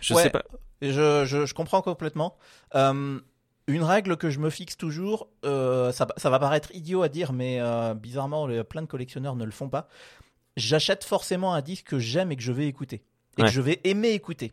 Je Ouais. sais pas. Je, je, je comprends complètement. Euh, une règle que je me fixe toujours, euh, ça, ça va paraître idiot à dire, mais euh, bizarrement, le- plein de collectionneurs ne le font pas. J'achète forcément un disque que j'aime et que je vais écouter. Et Ouais. que je vais aimer écouter.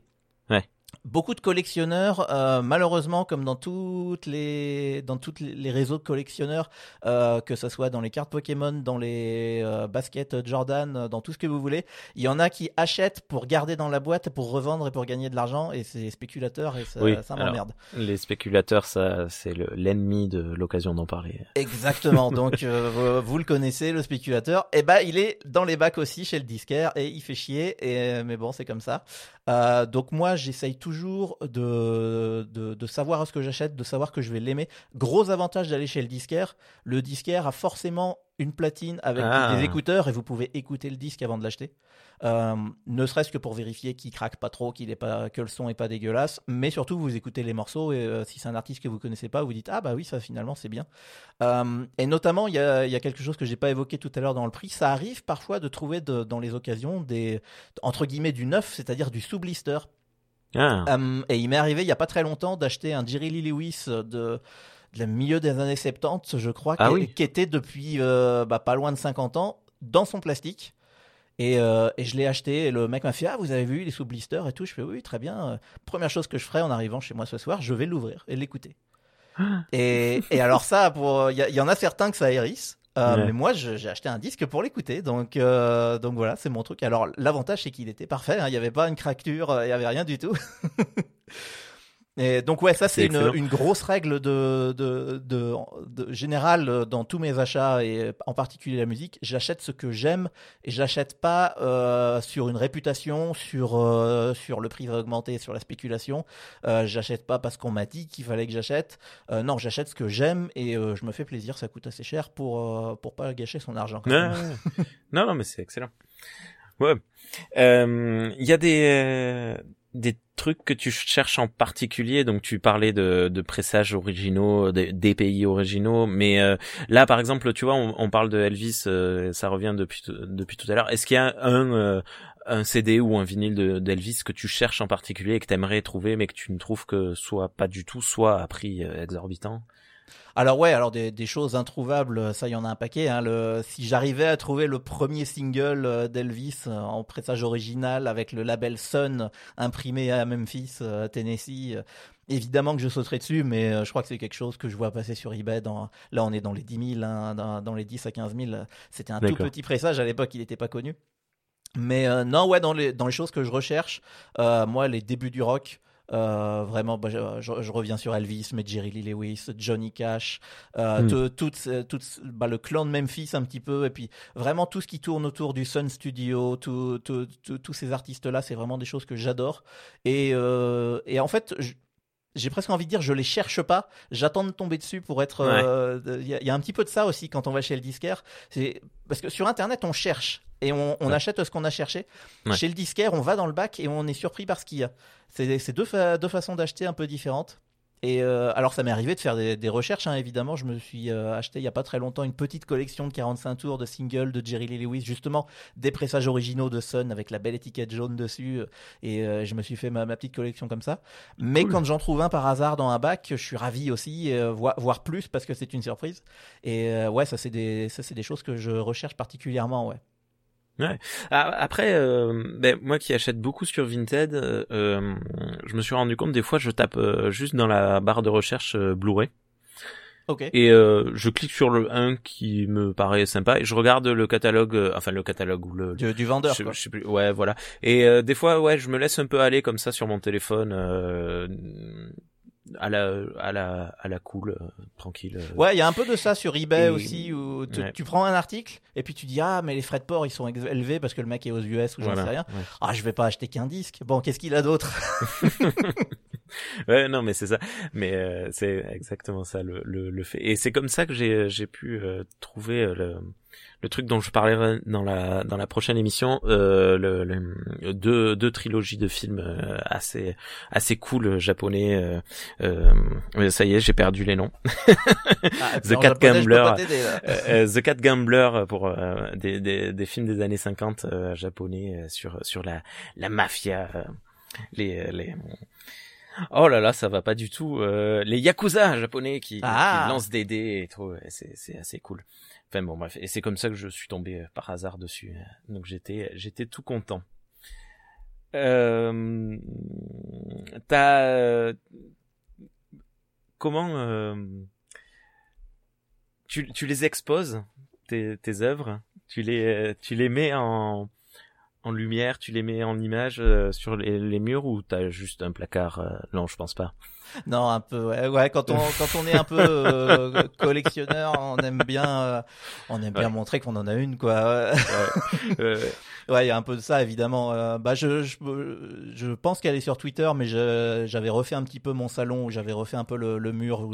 Ouais. Beaucoup de collectionneurs, euh, malheureusement, comme dans toutes les dans toutes les réseaux de collectionneurs, euh, que ce soit dans les cartes Pokémon, dans les euh, baskets Jordan, euh, dans tout ce que vous voulez, il y en a qui achètent pour garder dans la boîte, pour revendre et pour gagner de l'argent, et c'est spéculateurs et ça, Oui, ça alors. m'emmerde. Les spéculateurs, ça, c'est le- l'ennemi de l'occasion d'en parler. Exactement. (laughs) Donc euh, vous, vous le connaissez, le spéculateur. Et ben il est dans les bacs aussi chez le disquaire et il fait chier. Et mais bon, c'est comme ça. Euh, donc moi, j'essaye toujours de, de de savoir ce que j'achète, de savoir que je vais l'aimer. Gros avantage d'aller chez le disquaire. Le disquaire a forcément une platine avec Ah. des écouteurs et vous pouvez écouter le disque avant de l'acheter. Euh, ne serait-ce que pour vérifier qu'il craque pas trop, qu'il est pas, que le son est pas dégueulasse, mais surtout vous écoutez les morceaux et euh, si c'est un artiste que vous connaissez pas, vous dites ah bah oui ça finalement c'est bien. Euh, et notamment il y a, il y a quelque chose que j'ai pas évoqué tout à l'heure dans le prix, ça arrive parfois de trouver de- dans les occasions des entre guillemets du neuf, c'est-à-dire du sous blister. Ah, et il m'est arrivé il y a pas très longtemps d'acheter un Jerry Lee Lewis de de la milieu des années 70, je crois, Ah qui, oui. qui était depuis euh, bah, pas loin de 50 ans dans son plastique. Et, euh, et je l'ai acheté et le mec m'a fait ah vous avez vu les sous blisters et tout je fais oui très bien. Première chose que je ferai en arrivant chez moi ce soir je vais l'ouvrir et l'écouter (gasps) et, et alors ça il y, il en a certains que ça hérisse euh, Ouais. mais moi j'ai acheté un disque pour l'écouter. Donc euh, donc voilà c'est mon truc. Alors l'avantage c'est qu'il était parfait hein, il n'y avait pas une craquelure il n'y avait rien du tout (laughs) Et donc ouais, ça C'est une, une grosse règle de, de, de, de générale dans tous mes achats et en particulier la musique. J'achète ce que j'aime et j'achète pas euh, sur une réputation, sur euh, sur le prix va augmenter, sur la spéculation. Euh, j'achète pas parce qu'on m'a dit qu'il fallait que j'achète. Euh, non, j'achète ce que j'aime et euh, je me fais plaisir. Ça coûte assez cher pour euh, pour pas gâcher son argent. quand Ouais, même. ouais. non, non, mais c'est excellent. Ouais. Euh, Il y a des euh, des trucs que tu cherches en particulier. Donc, tu parlais de, de pressages originaux, des, pays originaux. Mais euh, là, par exemple, tu vois, on, on parle de Elvis. euh, ça revient depuis depuis tout à l'heure. Est-ce qu'il y a un euh, un CD ou un vinyle de- d'Elvis que tu cherches en particulier et que t'aimerais trouver, mais que tu ne trouves que soit pas du tout, soit à prix euh, exorbitant? Alors ouais, alors des, des, choses introuvables, ça il y en a un paquet. Hein. Le, si j'arrivais à trouver le premier single euh, d'Elvis euh, en pressage original avec le label Sun imprimé à Memphis, euh, Tennessee, évidemment que je sauterais dessus, mais je crois que c'est quelque chose que je vois passer sur eBay. Dans, là on est dans les 10 000, hein, dans, dans, les 10 à 15 000. C'était un tout petit pressage à l'époque, il n'était pas connu. Mais non, ouais, dans les, dans les choses que je recherche, moi les débuts du rock, euh, vraiment, bah, je, reviens sur Elvis, mais Jerry Lee Lewis, Johnny Cash, euh, hmm. tout, bah, le clan de Memphis un petit peu, et puis vraiment tout ce qui tourne autour du Sun Studio, tous ces artistes-là, c'est vraiment des choses que j'adore. Et, euh, et en fait, j'ai presque envie de dire je les cherche pas j'attends de tomber dessus pour être euh, il y, a un petit peu de ça aussi quand on va chez le disquaire c'est parce que sur internet on cherche et on, achète ce qu'on a cherché chez le disquaire on va dans le bac et on est surpris par ce qu'il y a c'est deux, deux façons d'acheter un peu différentes et euh, alors ça m'est arrivé de faire des, recherches, hein, évidemment. Je me suis euh, acheté il y a pas très longtemps une petite collection de 45 tours de singles de Jerry Lee Lewis, justement des pressages originaux de Sun avec la belle étiquette jaune dessus. Et euh, je me suis fait ma, petite collection comme ça. Mais quand j'en trouve un par hasard dans un bac, je suis ravi aussi, voire, plus parce que c'est une surprise. Et ouais, ça c'est des, ça des choses que je recherche particulièrement, ouais. Ouais. Après, euh, ben, moi qui achète beaucoup sur Vinted, euh, euh, je me suis rendu compte des fois je tape juste dans la barre de recherche Blu-ray. Okay. Et je clique sur le 1 qui me paraît sympa et je regarde le catalogue, enfin le catalogue ou le du, vendeur. quoi. Je sais plus, ouais, voilà. Et des fois, ouais, je me laisse un peu aller comme ça sur mon téléphone à la à la à la cool euh, tranquille euh. ouais il y a un peu de ça sur eBay aussi où tu prends un article et puis tu dis ah mais les frais de port ils sont élevés parce que le mec est aux US ou j'en sais rien. ah je vais pas acheter qu'un disque. Bon qu'est-ce qu'il a d'autre? (laughs) (laughs) Ouais non mais c'est ça. Mais euh, c'est exactement ça le, le, le fait. Et c'est comme ça que j'ai j'ai pu trouver le le truc dont je parlerai dans la dans la prochaine émission, euh, le, deux deux trilogies de films euh, assez assez cool euh, japonais. Euh, euh, ça y est, j'ai perdu les noms. Ah, (laughs) The Cat Gambler, The Cat Gambler pour des, des, des films des années 50 japonais sur sur la la mafia, les les Oh là là, ça va pas du tout. les yakuza japonais qui, qui ah. lancent des dés et tout, c'est c'est assez cool. Et c'est comme ça que je suis tombé euh, par hasard dessus. Donc j'étais j'étais tout content. Euh, t'as comment euh, tu, tu les exposes tes, œuvres, tu les tu les mets en en lumière, tu les mets en image euh, sur les, les, murs ou t'as juste un placard euh, Non, je pense pas. Non, un peu. Ouais, ouais quand on quand on est un peu euh, (laughs) collectionneur, on aime bien on aime bien montrer qu'on en a une quoi. Ouais, (laughs) ouais, il y a un peu de ça évidemment. bah je, je je pense qu'elle est sur Twitter, mais j'avais refait un petit peu mon salon, j'avais refait un peu le, le mur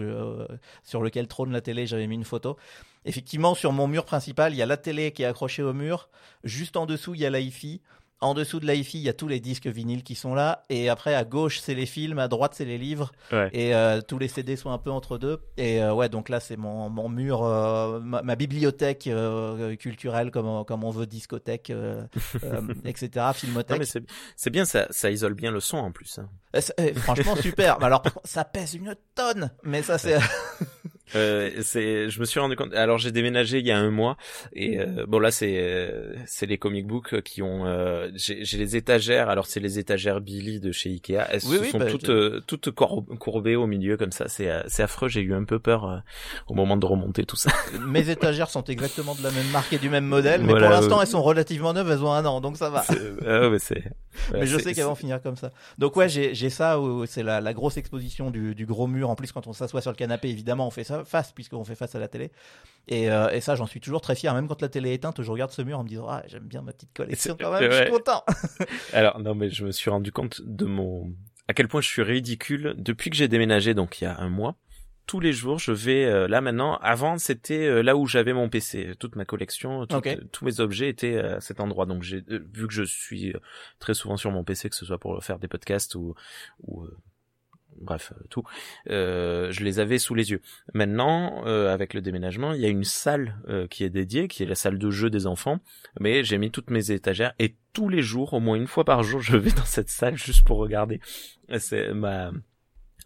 sur lequel trône la télé, j'avais mis une photo. Effectivement, sur mon mur principal, il y a la télé qui est accrochée au mur. Juste en dessous, il y a l'IFI. En dessous de l'IFI, il y a tous les disques vinyles qui sont là. Et après, à gauche, c'est les films. À droite, c'est les livres. Et euh, tous les CD sont un peu entre deux. Et euh, ouais, donc là, c'est mon, mon mur, euh, ma, bibliothèque culturelle, comme on, comme on veut, discothèque, (laughs) etc., filmothèque. c'est bien, ça, ça isole bien le son en plus. Hein. Franchement, super. alors, (laughs) ça pèse une tonne. Mais ça, c'est... (laughs) Euh, c'est, je me suis rendu compte. Alors j'ai déménagé il y a un mois et euh, bon là c'est euh, c'est les comic books qui ont. Euh, j'ai les étagères. Alors c'est les étagères Billy de chez Ikea. Elles sont bah, toutes toutes courbées au milieu comme ça. C'est c'est affreux. J'ai eu un peu peur au moment de remonter tout ça. (laughs) Mes étagères sont exactement de la même marque et du même modèle, mais pour l'instant elles sont relativement neuves. Elles ont un an, donc ça va. Ah, (laughs) mais c'est. mais je sais qu'elles vont finir comme ça. Donc ouais, j'ai j'ai ça où c'est la, la grosse exposition du, du gros mur. En plus quand on s'assoit sur le canapé, évidemment on fait ça face puisqu'on fait face à la télé. Et, euh, et ça, j'en suis toujours très fier. Même quand la télé est éteinte, je regarde ce mur en me disant ah j'aime bien ma petite collection quand même. Je suis content. (laughs) Alors non mais je me suis rendu compte de mon à quel point je suis ridicule depuis que j'ai déménagé donc il y a un mois. Tous les jours, je vais euh, là maintenant. Avant, c'était euh, là où j'avais mon PC, toute ma collection, tous mes objets étaient à cet endroit. Donc, j'ai vu que je suis très souvent sur mon PC, que ce soit pour faire des podcasts ou, ou bref, euh, tout, euh, je les avais sous les yeux. Maintenant, euh, avec le déménagement, il y a une salle qui est dédiée, qui est la salle de jeu des enfants, mais j'ai mis toutes mes étagères et tous les jours, au moins une fois par jour, (laughs) je vais dans cette salle juste pour regarder. C'est ma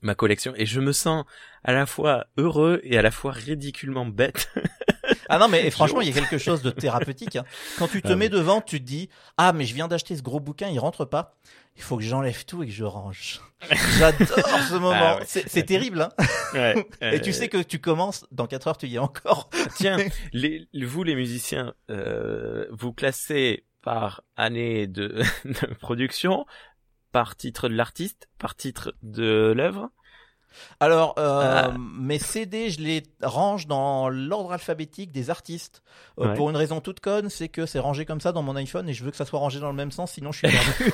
ma collection et je me sens à la fois heureux et à la fois ridiculement bête. (laughs) ah non mais (laughs) franchement il y a quelque chose de thérapeutique. Hein. Quand tu te ah mets devant, tu te dis ah mais je viens d'acheter ce gros bouquin, il rentre pas. Il faut que j'enlève tout et que je range. (laughs) J'adore ce moment. Ah c'est terrible. Hein ouais, et tu sais que tu commences dans 4 heures, tu y es encore. Tiens, les, vous les musiciens, euh, vous classez par année de, de production, par titre de l'artiste, par titre de l'œuvre alors, euh, ah. mes CD, je les range dans l'ordre alphabétique des artistes. Euh, pour une raison toute conne, c'est que c'est rangé comme ça dans mon iPhone et je veux que ça soit rangé dans le même sens, sinon je suis perdu.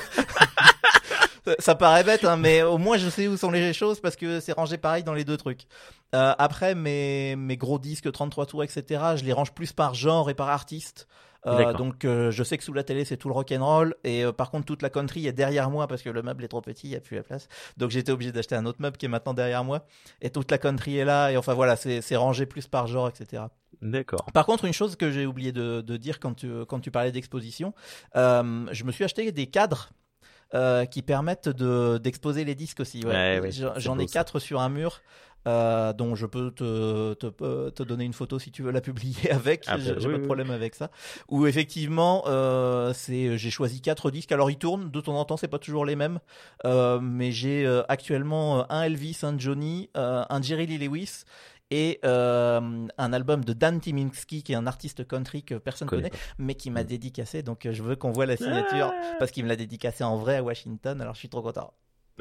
(laughs) ça paraît bête, hein, mais au moins je sais où sont les choses parce que c'est rangé pareil dans les deux trucs. Euh, après, mes, mes gros disques 33 tours, etc., je les range plus par genre et par artiste. Euh, donc euh, je sais que sous la télé c'est tout le rock and roll et euh, par contre toute la country est derrière moi parce que le meuble est trop petit, il y a plus la place. Donc j'étais obligé d'acheter un autre meuble qui est maintenant derrière moi et toute la country est là et enfin voilà c'est rangé plus par genre etc. D'accord. Par contre, une chose que j'ai oublié de, de, dire quand tu, quand tu parlais d'exposition, je me suis acheté des cadres euh, qui permettent de d'exposer les disques aussi. Ouais. J'en ai quatre sur un mur. Euh, dont je peux te, te, euh, te, donner une photo si tu veux la (laughs) publier avec. Ah, j'ai bah pas de problème avec ça. Où effectivement, euh, c'est j'ai choisi quatre disques. Alors ils tournent de temps en temps, c'est pas toujours les mêmes, euh, mais j'ai actuellement un Elvis, un Johnny, un Jerry Lee Lewis et euh, un album de Dan Timinski qui est un artiste country que personne ne connaît mais qui m'a mm. dédicacé donc je veux qu'on voit la signature ah. parce qu'il me l'a dédicacé en vrai à Washington alors je suis trop content.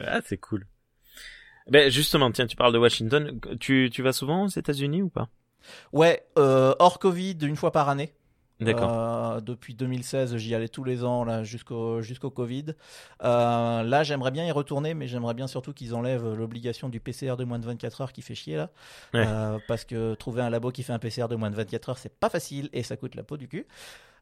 Ah c'est cool. Ben justement tiens tu parles de Washington tu tu vas souvent aux États-Unis ou pas? Ouais euh, hors Covid une fois par année. D'accord. Euh, depuis 2016, j'y allais tous les ans là jusqu'au jusqu'au Covid. Euh, là, j'aimerais bien y retourner, mais j'aimerais bien surtout qu'ils enlèvent l'obligation du PCR de moins de 24 heures qui fait chier là, euh, parce que trouver un labo qui fait un PCR de moins de 24 heures, c'est pas facile et ça coûte la peau du cul.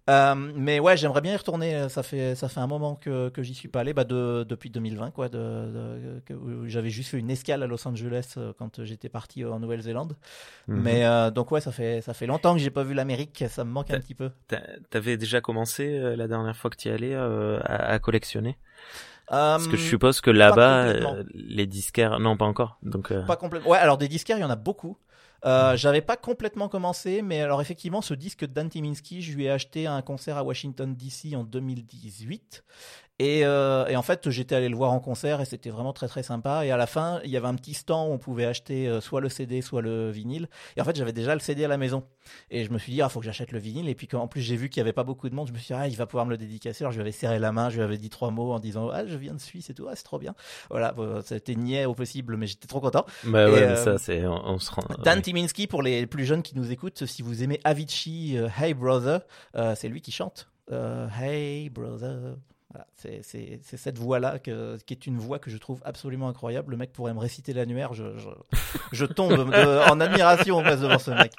Euh, mais ouais, j'aimerais bien y retourner. Ça fait ça fait un moment que que j'y suis pas allé, bah de, depuis 2020 quoi. De, j'avais juste fait une escale à Los Angeles euh, quand j'étais parti en Nouvelle-Zélande. Mhm. Mais euh, donc ouais, ça fait ça fait longtemps que j'ai pas vu l'Amérique. Ça me manque un petit peu. T'avais déjà commencé la dernière fois que tu y allais à, à, collectionner? Parce que je suppose que là-bas, les disquaires, non pas encore. Donc pas complètement. Ouais, alors des disquaires, il y en a beaucoup. Euh, j'avais pas complètement commencé, mais alors effectivement, ce disque Timinski, je lui ai acheté un concert à Washington DC en 2018. Et, euh, et, en fait, j'étais allé le voir en concert et c'était vraiment très très sympa. Et à la fin, il y avait un petit stand où on pouvait acheter euh, soit le CD, soit le vinyle. Et en fait, j'avais déjà le CD à la maison. Et je me suis dit, ah, faut que j'achète le vinyle. Et puis en plus, j'ai vu qu'il y avait pas beaucoup de monde. Je me suis dit, ah, il va pouvoir me le dédicacer. Alors je lui avais serré la main, je lui avais dit trois mots en disant, ah, je viens de Suisse et tout, ah, c'est trop bien. Voilà, c'était niais au possible, mais j'étais trop content. Bah ouais, mais ça, c'est, on, se rend. Dan Timinski, pour les plus jeunes qui nous écoutent, si vous aimez Avicii, Hey Brother, c'est lui qui chante. hey Brother. Voilà, c'est cette voix-là qui est une voix que je trouve absolument incroyable. Le mec pourrait me réciter l'annuaire, je, je, je tombe en admiration devant ce mec.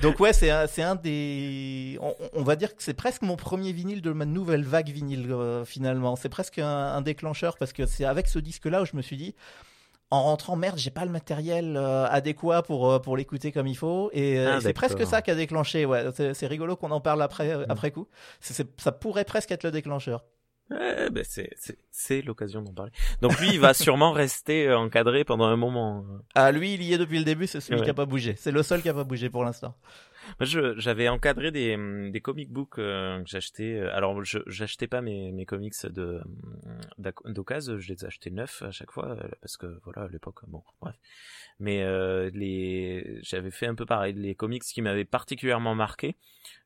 Donc ouais, c'est un, un des... On, va dire que c'est presque mon premier vinyle de ma nouvelle vague vinyle euh, finalement. C'est presque un, un déclencheur parce que c'est avec ce disque-là où je me suis dit en rentrant merde j'ai pas le matériel euh, adéquat pour euh, pour l'écouter comme il faut et, euh, ah, c'est presque ça qui a déclenché ouais c'est rigolo qu'on en parle après mm. après coup ça pourrait presque être le déclencheur eh ben c'est l'occasion d'en parler. Donc lui, il va sûrement (laughs) rester encadré pendant un moment. Ah lui, il y est depuis le début, c'est celui qui a pas bougé. C'est le seul qui a pas bougé pour l'instant. Moi, j'avais encadré des, des comic books euh, que j'achetais. Alors, je j'achetais pas mes, mes comics de d'occasion, je les achetais neufs à chaque fois parce que voilà, à l'époque, bon, bref. Mais euh, les, j'avais fait un peu pareil. Les comics qui m'avaient particulièrement marqué,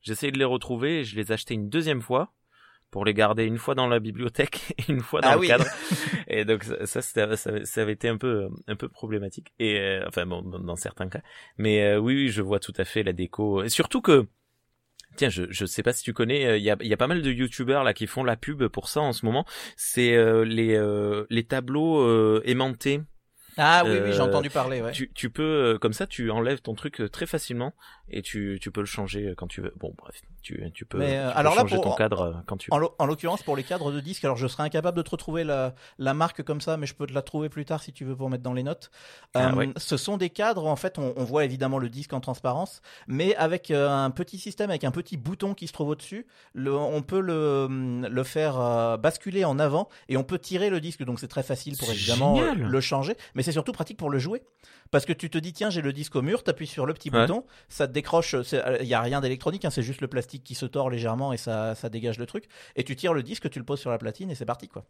j'essayais de les retrouver et je les achetais une deuxième fois pour les garder une fois dans la bibliothèque (laughs) et une fois dans ah le cadre. (laughs) et donc ça, ça, ça, avait été un peu un peu problématique. Et euh, enfin bon, dans certains cas. Mais euh, oui, oui, je vois tout à fait la déco. Et surtout que Tiens, je je sais pas si tu connais, euh, il y a il y a pas mal de youtubeurs là qui font la pub pour ça en ce moment. C'est les les tableaux aimantés ah oui, oui, j'ai entendu parler. Ouais. Tu, tu peux, comme ça, tu enlèves ton truc très facilement et tu, tu peux le changer quand tu veux. Bon, bref, tu, tu peux, Mais, euh, tu peux alors là, changer pour- ton cadre euh, quand tu En, l'o- en l'occurrence, pour les cadres de disques, alors je serais incapable de te retrouver la, la marque comme ça, mais je peux te la trouver plus tard si tu veux pour mettre dans les notes. Ah Euh, ouais. Ce sont des cadres, en fait, on, on voit évidemment le disque en transparence, mais avec euh, un petit système, avec un petit bouton qui se trouve au-dessus, on peut le, le faire euh, basculer en avant et on peut tirer le disque, donc c'est très facile pour évidemment euh, génial. le changer, mais c'est surtout pratique pour le jouer. Parce que tu te dis, tiens, j'ai le disque au mur, t'appuies sur le petit Ouais. bouton, ça te décroche, euh, il y a rien d'électronique, hein, c'est juste le plastique qui se tord légèrement et ça, ça dégage le truc. Et tu tires le disque, tu le poses sur la platine et c'est parti, quoi.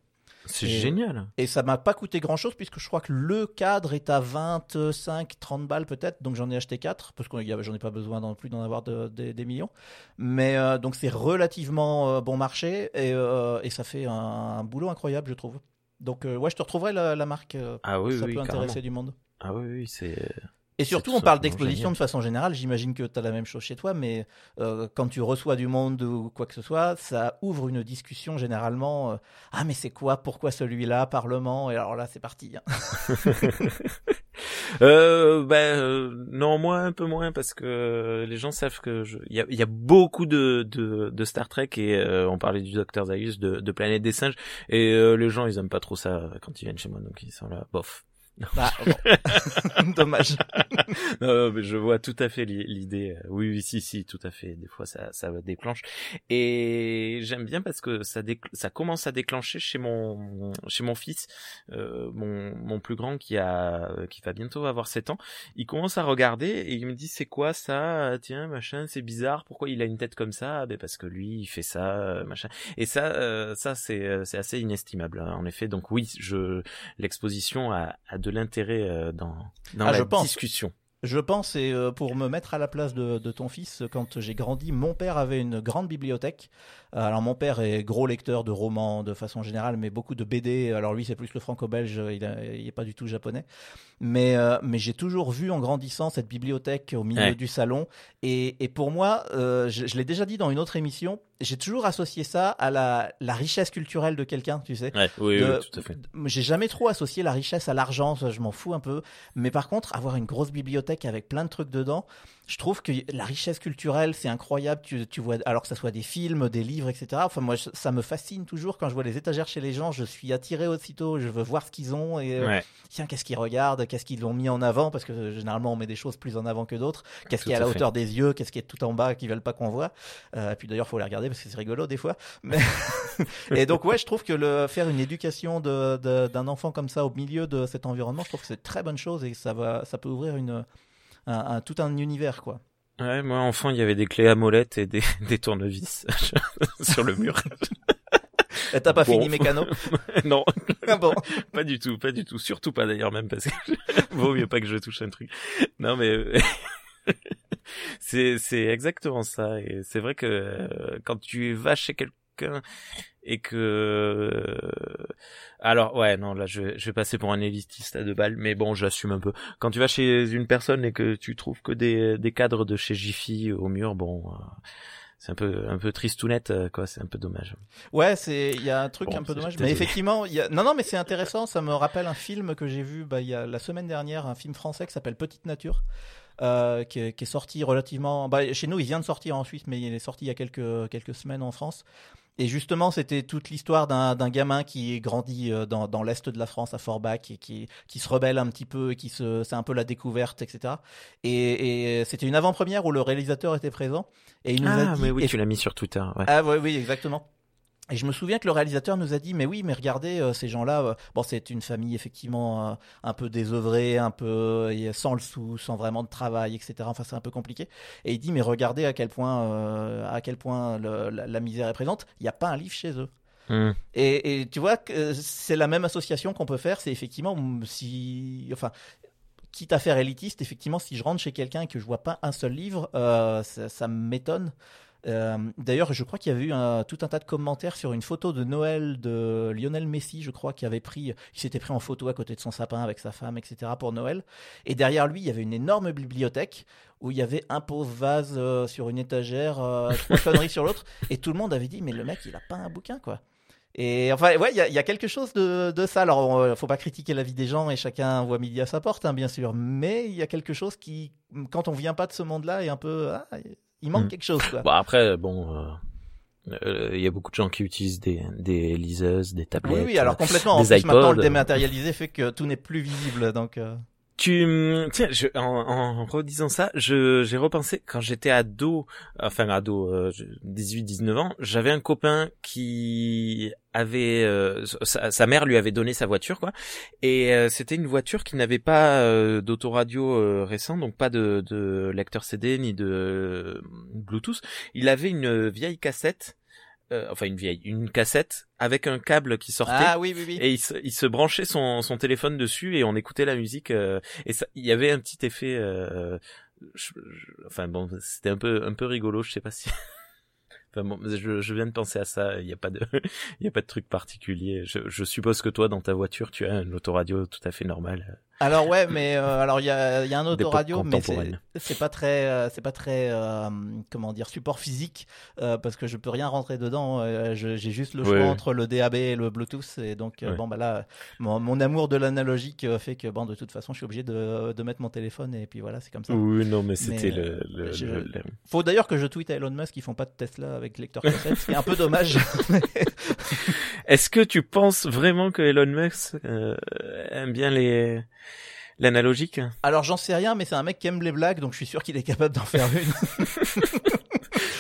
C'est génial. Et ça m'a pas coûté grand chose puisque je crois que le cadre est à 25, 30 balles peut-être. Donc j'en ai acheté 4 parce que j'en ai pas besoin non plus d'en avoir de- de- des millions. Mais euh, donc c'est relativement euh, bon marché et, euh, et ça fait un, un boulot incroyable, je trouve. Donc euh, ouais, je te retrouverai la, la marque. euh, Ah oui, ça oui, peut intéresser carrément. du monde. Ah oui, oui, c'est. Et surtout, tout on parle d'exposition de façon générale. J'imagine que tu as la même chose chez toi, mais euh, quand tu reçois du monde ou quoi que ce soit, ça ouvre une discussion généralement. euh, ah, mais c'est quoi? Pourquoi celui-là? Parlement? Et alors là, c'est parti. hein. (laughs) Euh, ben euh, non, moi un peu moins parce que les gens savent que je... il y a, il y a beaucoup de, de, de Star Trek et euh, on parlait du Docteur Zaius de, de Planète des Singes et euh, les gens ils aiment pas trop ça quand ils viennent chez moi donc ils sont là bof. Ah, (laughs) bon. (laughs) Dommage. (laughs) Non, mais je vois tout à fait l'i- l'idée. euh, Oui, oui, si, si, tout à fait. Des fois, ça, ça déclenche. Et j'aime bien parce que ça, ça commence à déclencher chez mon, chez mon fils, euh, mon, mon plus grand qui a, qui va bientôt avoir 7 ans. Il commence à regarder et il me dit c'est quoi ça? Tiens, machin, c'est bizarre. Pourquoi il a une tête comme ça? Ben parce que lui, il fait ça, euh, machin. Et ça, euh, ça c'est, euh, c'est assez inestimable. hein, en effet. Donc oui, je, l'exposition a, a de l'intérêt euh, dans, dans Ah, la je pense. discussion. Je pense, et euh, pour me mettre à la place de, de ton fils, quand j'ai grandi, mon père avait une grande bibliothèque. Euh, Alors mon père est gros lecteur de romans de façon générale, mais beaucoup de BD. Alors lui, c'est plus le franco-belge, il, a- il est pas du tout japonais. Mais, euh, mais j'ai toujours vu en grandissant cette bibliothèque au milieu Ouais. du salon. Et, et pour moi, euh, je, je l'ai déjà dit dans une autre émission, j'ai toujours associé ça à la, la richesse culturelle de quelqu'un, tu sais. Ouais, oui, De- oui, tout à fait. J'ai jamais trop associé la richesse à l'argent, je m'en fous un peu. Mais par contre, avoir une grosse bibliothèque avec plein de trucs dedans, je trouve que la richesse culturelle, c'est incroyable. Tu, tu vois, alors que ça soit des films, des livres, etc. Enfin, moi, je- ça me fascine toujours quand je vois les étagères chez les gens. Je suis attiré aussitôt. Je veux voir ce qu'ils ont et euh, tiens, qu'est-ce qu'ils regardent, qu'est-ce qu'ils ont mis en avant, parce que euh, généralement on met des choses plus en avant que d'autres. Qu'est-ce qui est à à la fait. hauteur des yeux, qu'est-ce qui est tout en bas, qu'ils veulent pas qu'on voit? Euh, et puis d'ailleurs, faut les regarder parce que c'est rigolo des fois. Mais (laughs) et donc ouais, je trouve que le faire une éducation de- de- d'un enfant comme ça au milieu de cet environnement, je trouve que c'est très bonne chose et ça va, ça peut ouvrir une un, un- tout un univers quoi. ouais, moi enfant, il y avait des clés à molette et des, (laughs) des tournevis (laughs) sur le mur. Et T'as pas Bon. fini mécano (laughs) non, Ah bon. pas du tout, pas du tout, surtout pas d'ailleurs même parce que vaut mieux pas que je touche un truc. Non mais euh, c'est c'est exactement ça et c'est vrai que euh, quand tu vas chez quelqu'un et que alors ouais non là je vais, je vais passer pour un élitiste à deux balles mais bon j'assume un peu. Quand tu vas chez une personne et que tu trouves que des des cadres de chez Jiffy au mur bon euh, c'est un peu un peu tristounette euh, quoi c'est un peu dommage. Ouais, c'est il y a un truc Bon, un peu dommage, mais effectivement, y a non non mais c'est intéressant, ça me rappelle un film que j'ai vu bah, il y a la semaine dernière, un film français qui s'appelle Petite Nature. Euh, qui, est, qui est sorti relativement bah, chez nous il vient de sortir en Suisse mais il est sorti il y a quelques quelques semaines en France et justement c'était toute l'histoire d'un d'un gamin qui grandit euh, dans, dans l'est de la France à Forbach et qui qui se rebelle un petit peu et qui se c'est un peu la découverte etc et, et c'était une avant-première où le réalisateur était présent et il nous a ah dit mais oui et- tu l'as mis sur Twitter ouais. ah oui, oui, exactement. Et je me souviens que le réalisateur nous a dit, mais oui, mais regardez, euh, ces gens-là, euh, bon, c'est une famille effectivement euh, un peu désœuvrée, un peu sans le sou, sans vraiment de travail, etc. Enfin, c'est un peu compliqué. Et il dit, mais regardez à quel point, à quel point le- la, la misère est présente. Il n'y a pas un livre chez eux. Hmm. Et, et tu vois que c'est la même association qu'on peut faire. C'est effectivement si, enfin, quitte à faire élitiste, effectivement, si je rentre chez quelqu'un et que je vois pas un seul livre, ça, ça m'étonne. Euh, D'ailleurs, je crois qu'il y avait eu un, tout un tas de commentaires sur une photo de Noël de Lionel Messi, je crois, qui avait pris, qui s'était pris en photo à côté de son sapin avec sa femme, etc. pour Noël. Et derrière lui, il y avait une énorme bibliothèque où il y avait un pauvre vase euh, sur une étagère, euh, trois (laughs) conneries sur l'autre, et tout le monde avait dit, mais le mec, il a pas un bouquin, quoi. Et enfin, ouais, il y a, il y a quelque chose de, de ça. Alors, on, faut pas critiquer la vie des gens et chacun voit midi à sa porte, hein, bien sûr. Mais il y a quelque chose qui, quand on vient pas de ce monde-là, est un peu, ah, il manque Mm. quelque chose quoi. Bon après, bon, euh, euh, il y a beaucoup de gens qui utilisent des, des liseuses, des tablettes. Oui, oui, alors complètement. En plus, maintenant, iPods. le dématérialisé fait que tout n'est plus visible, donc. euh, Tu tiens, je, en, en redisant ça, j'ai repensé quand j'étais ado, enfin ado, euh, 18-19 ans, j'avais un copain qui avait euh, sa, sa mère lui avait donné sa voiture quoi, et euh, c'était une voiture qui n'avait pas euh, d'autoradio euh, récent, donc pas de, de lecteur CD ni de euh, Bluetooth. Il avait une vieille cassette, euh, enfin une vieille, une cassette avec un câble qui sortait. Ah oui, oui, oui. Et il se, il se branchait son, son téléphone dessus et on écoutait la musique euh, et ça, il y avait un petit effet. euh, je- je- enfin bon, c'était un peu un peu rigolo. Je sais pas si. (laughs) Enfin bon, je, je viens de penser à ça. Il n'y a pas de (laughs) il y a pas de truc particulier. Je, je suppose que toi dans ta voiture tu as un autoradio tout à fait normal. Alors ouais, mais euh, alors il y a, y a un autoradio, mais c'est pas très, euh, c'est pas très, euh, comment dire, support physique, euh, parce que je peux rien rentrer dedans. euh, J'ai juste le choix Ouais. entre le DAB et le Bluetooth, et donc euh, Ouais. bon bah là, mon, mon amour de l'analogique fait que bon de toute façon, je suis obligé de, de mettre mon téléphone, et puis voilà, c'est comme ça. Oui, non, mais c'était Mais, le, le, je- le- le- Faut d'ailleurs que je tweete à Elon Musk qu'ils font pas de Tesla avec lecteur cassette, ce qui est un peu dommage. (laughs) Est-ce que tu penses vraiment que Elon Musk euh, aime bien les l'analogique? Alors j'en sais rien, mais c'est un mec qui aime les blagues, donc je suis sûr qu'il est capable d'en faire une. (laughs)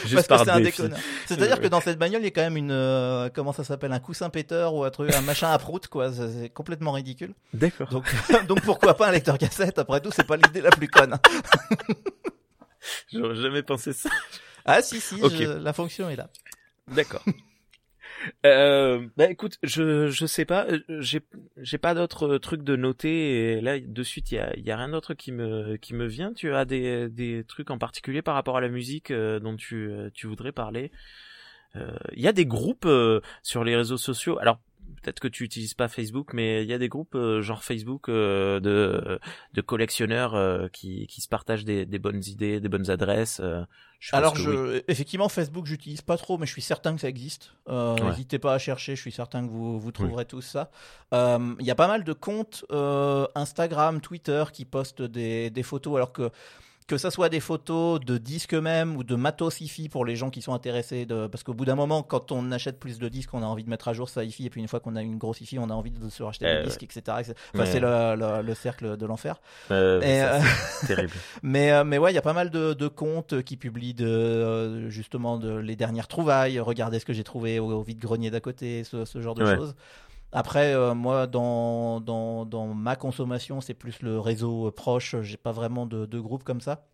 Juste parce que c'est un déconneur. C'est-à-dire que dans cette bagnole, il y a quand même une euh, comment ça s'appelle un coussin péteur ou un truc, un machin à prout quoi. C'est complètement ridicule. D'accord. Donc (laughs) donc pourquoi pas un lecteur cassette? Après tout, c'est pas l'idée la plus conne. (laughs) J'aurais jamais pensé ça. Ah si si, je- la fonction est là. D'accord. (laughs) Euh, bah écoute, je je sais pas, euh, j'ai j'ai pas d'autres trucs de noter et là de suite il y a y a rien d'autre qui me qui me vient. Tu as des des trucs en particulier par rapport à la musique euh, dont tu euh, tu voudrais parler? Euh, Il y a des groupes euh, sur les réseaux sociaux. Alors peut-être que tu utilises pas Facebook, mais il y a des groupes euh, genre Facebook euh, de de collectionneurs euh, qui qui se partagent des des bonnes idées, des bonnes adresses. je Alors je, oui. effectivement, Facebook, j'utilise pas trop, mais je suis certain que ça existe. Euh, Ouais. N'hésitez pas à chercher, je suis certain que vous, vous trouverez tous ça. Euh, Il y a pas mal de comptes euh, Instagram, Twitter qui postent des, des photos, alors que que ça soit des photos de disques même ou de matos hi-fi pour les gens qui sont intéressés de parce qu'au bout d'un moment quand on achète plus de disques on a envie de mettre à jour sa hi-fi et puis une fois qu'on a une grosse hi-fi on a envie de se racheter Euh, des disques etc, etc. Enfin, c'est le, le, le cercle de l'enfer Euh, euh, (laughs) terrible. mais, euh, mais ouais, il y a pas mal de, de comptes qui publient de, euh, justement de, les dernières trouvailles. Regardez ce que j'ai trouvé au, au vide-grenier d'à côté, ce, ce genre de Ouais. choses. Après, euh, moi, dans, dans, dans ma consommation, c'est plus le réseau euh, proche. J'ai pas vraiment de, de groupe comme ça.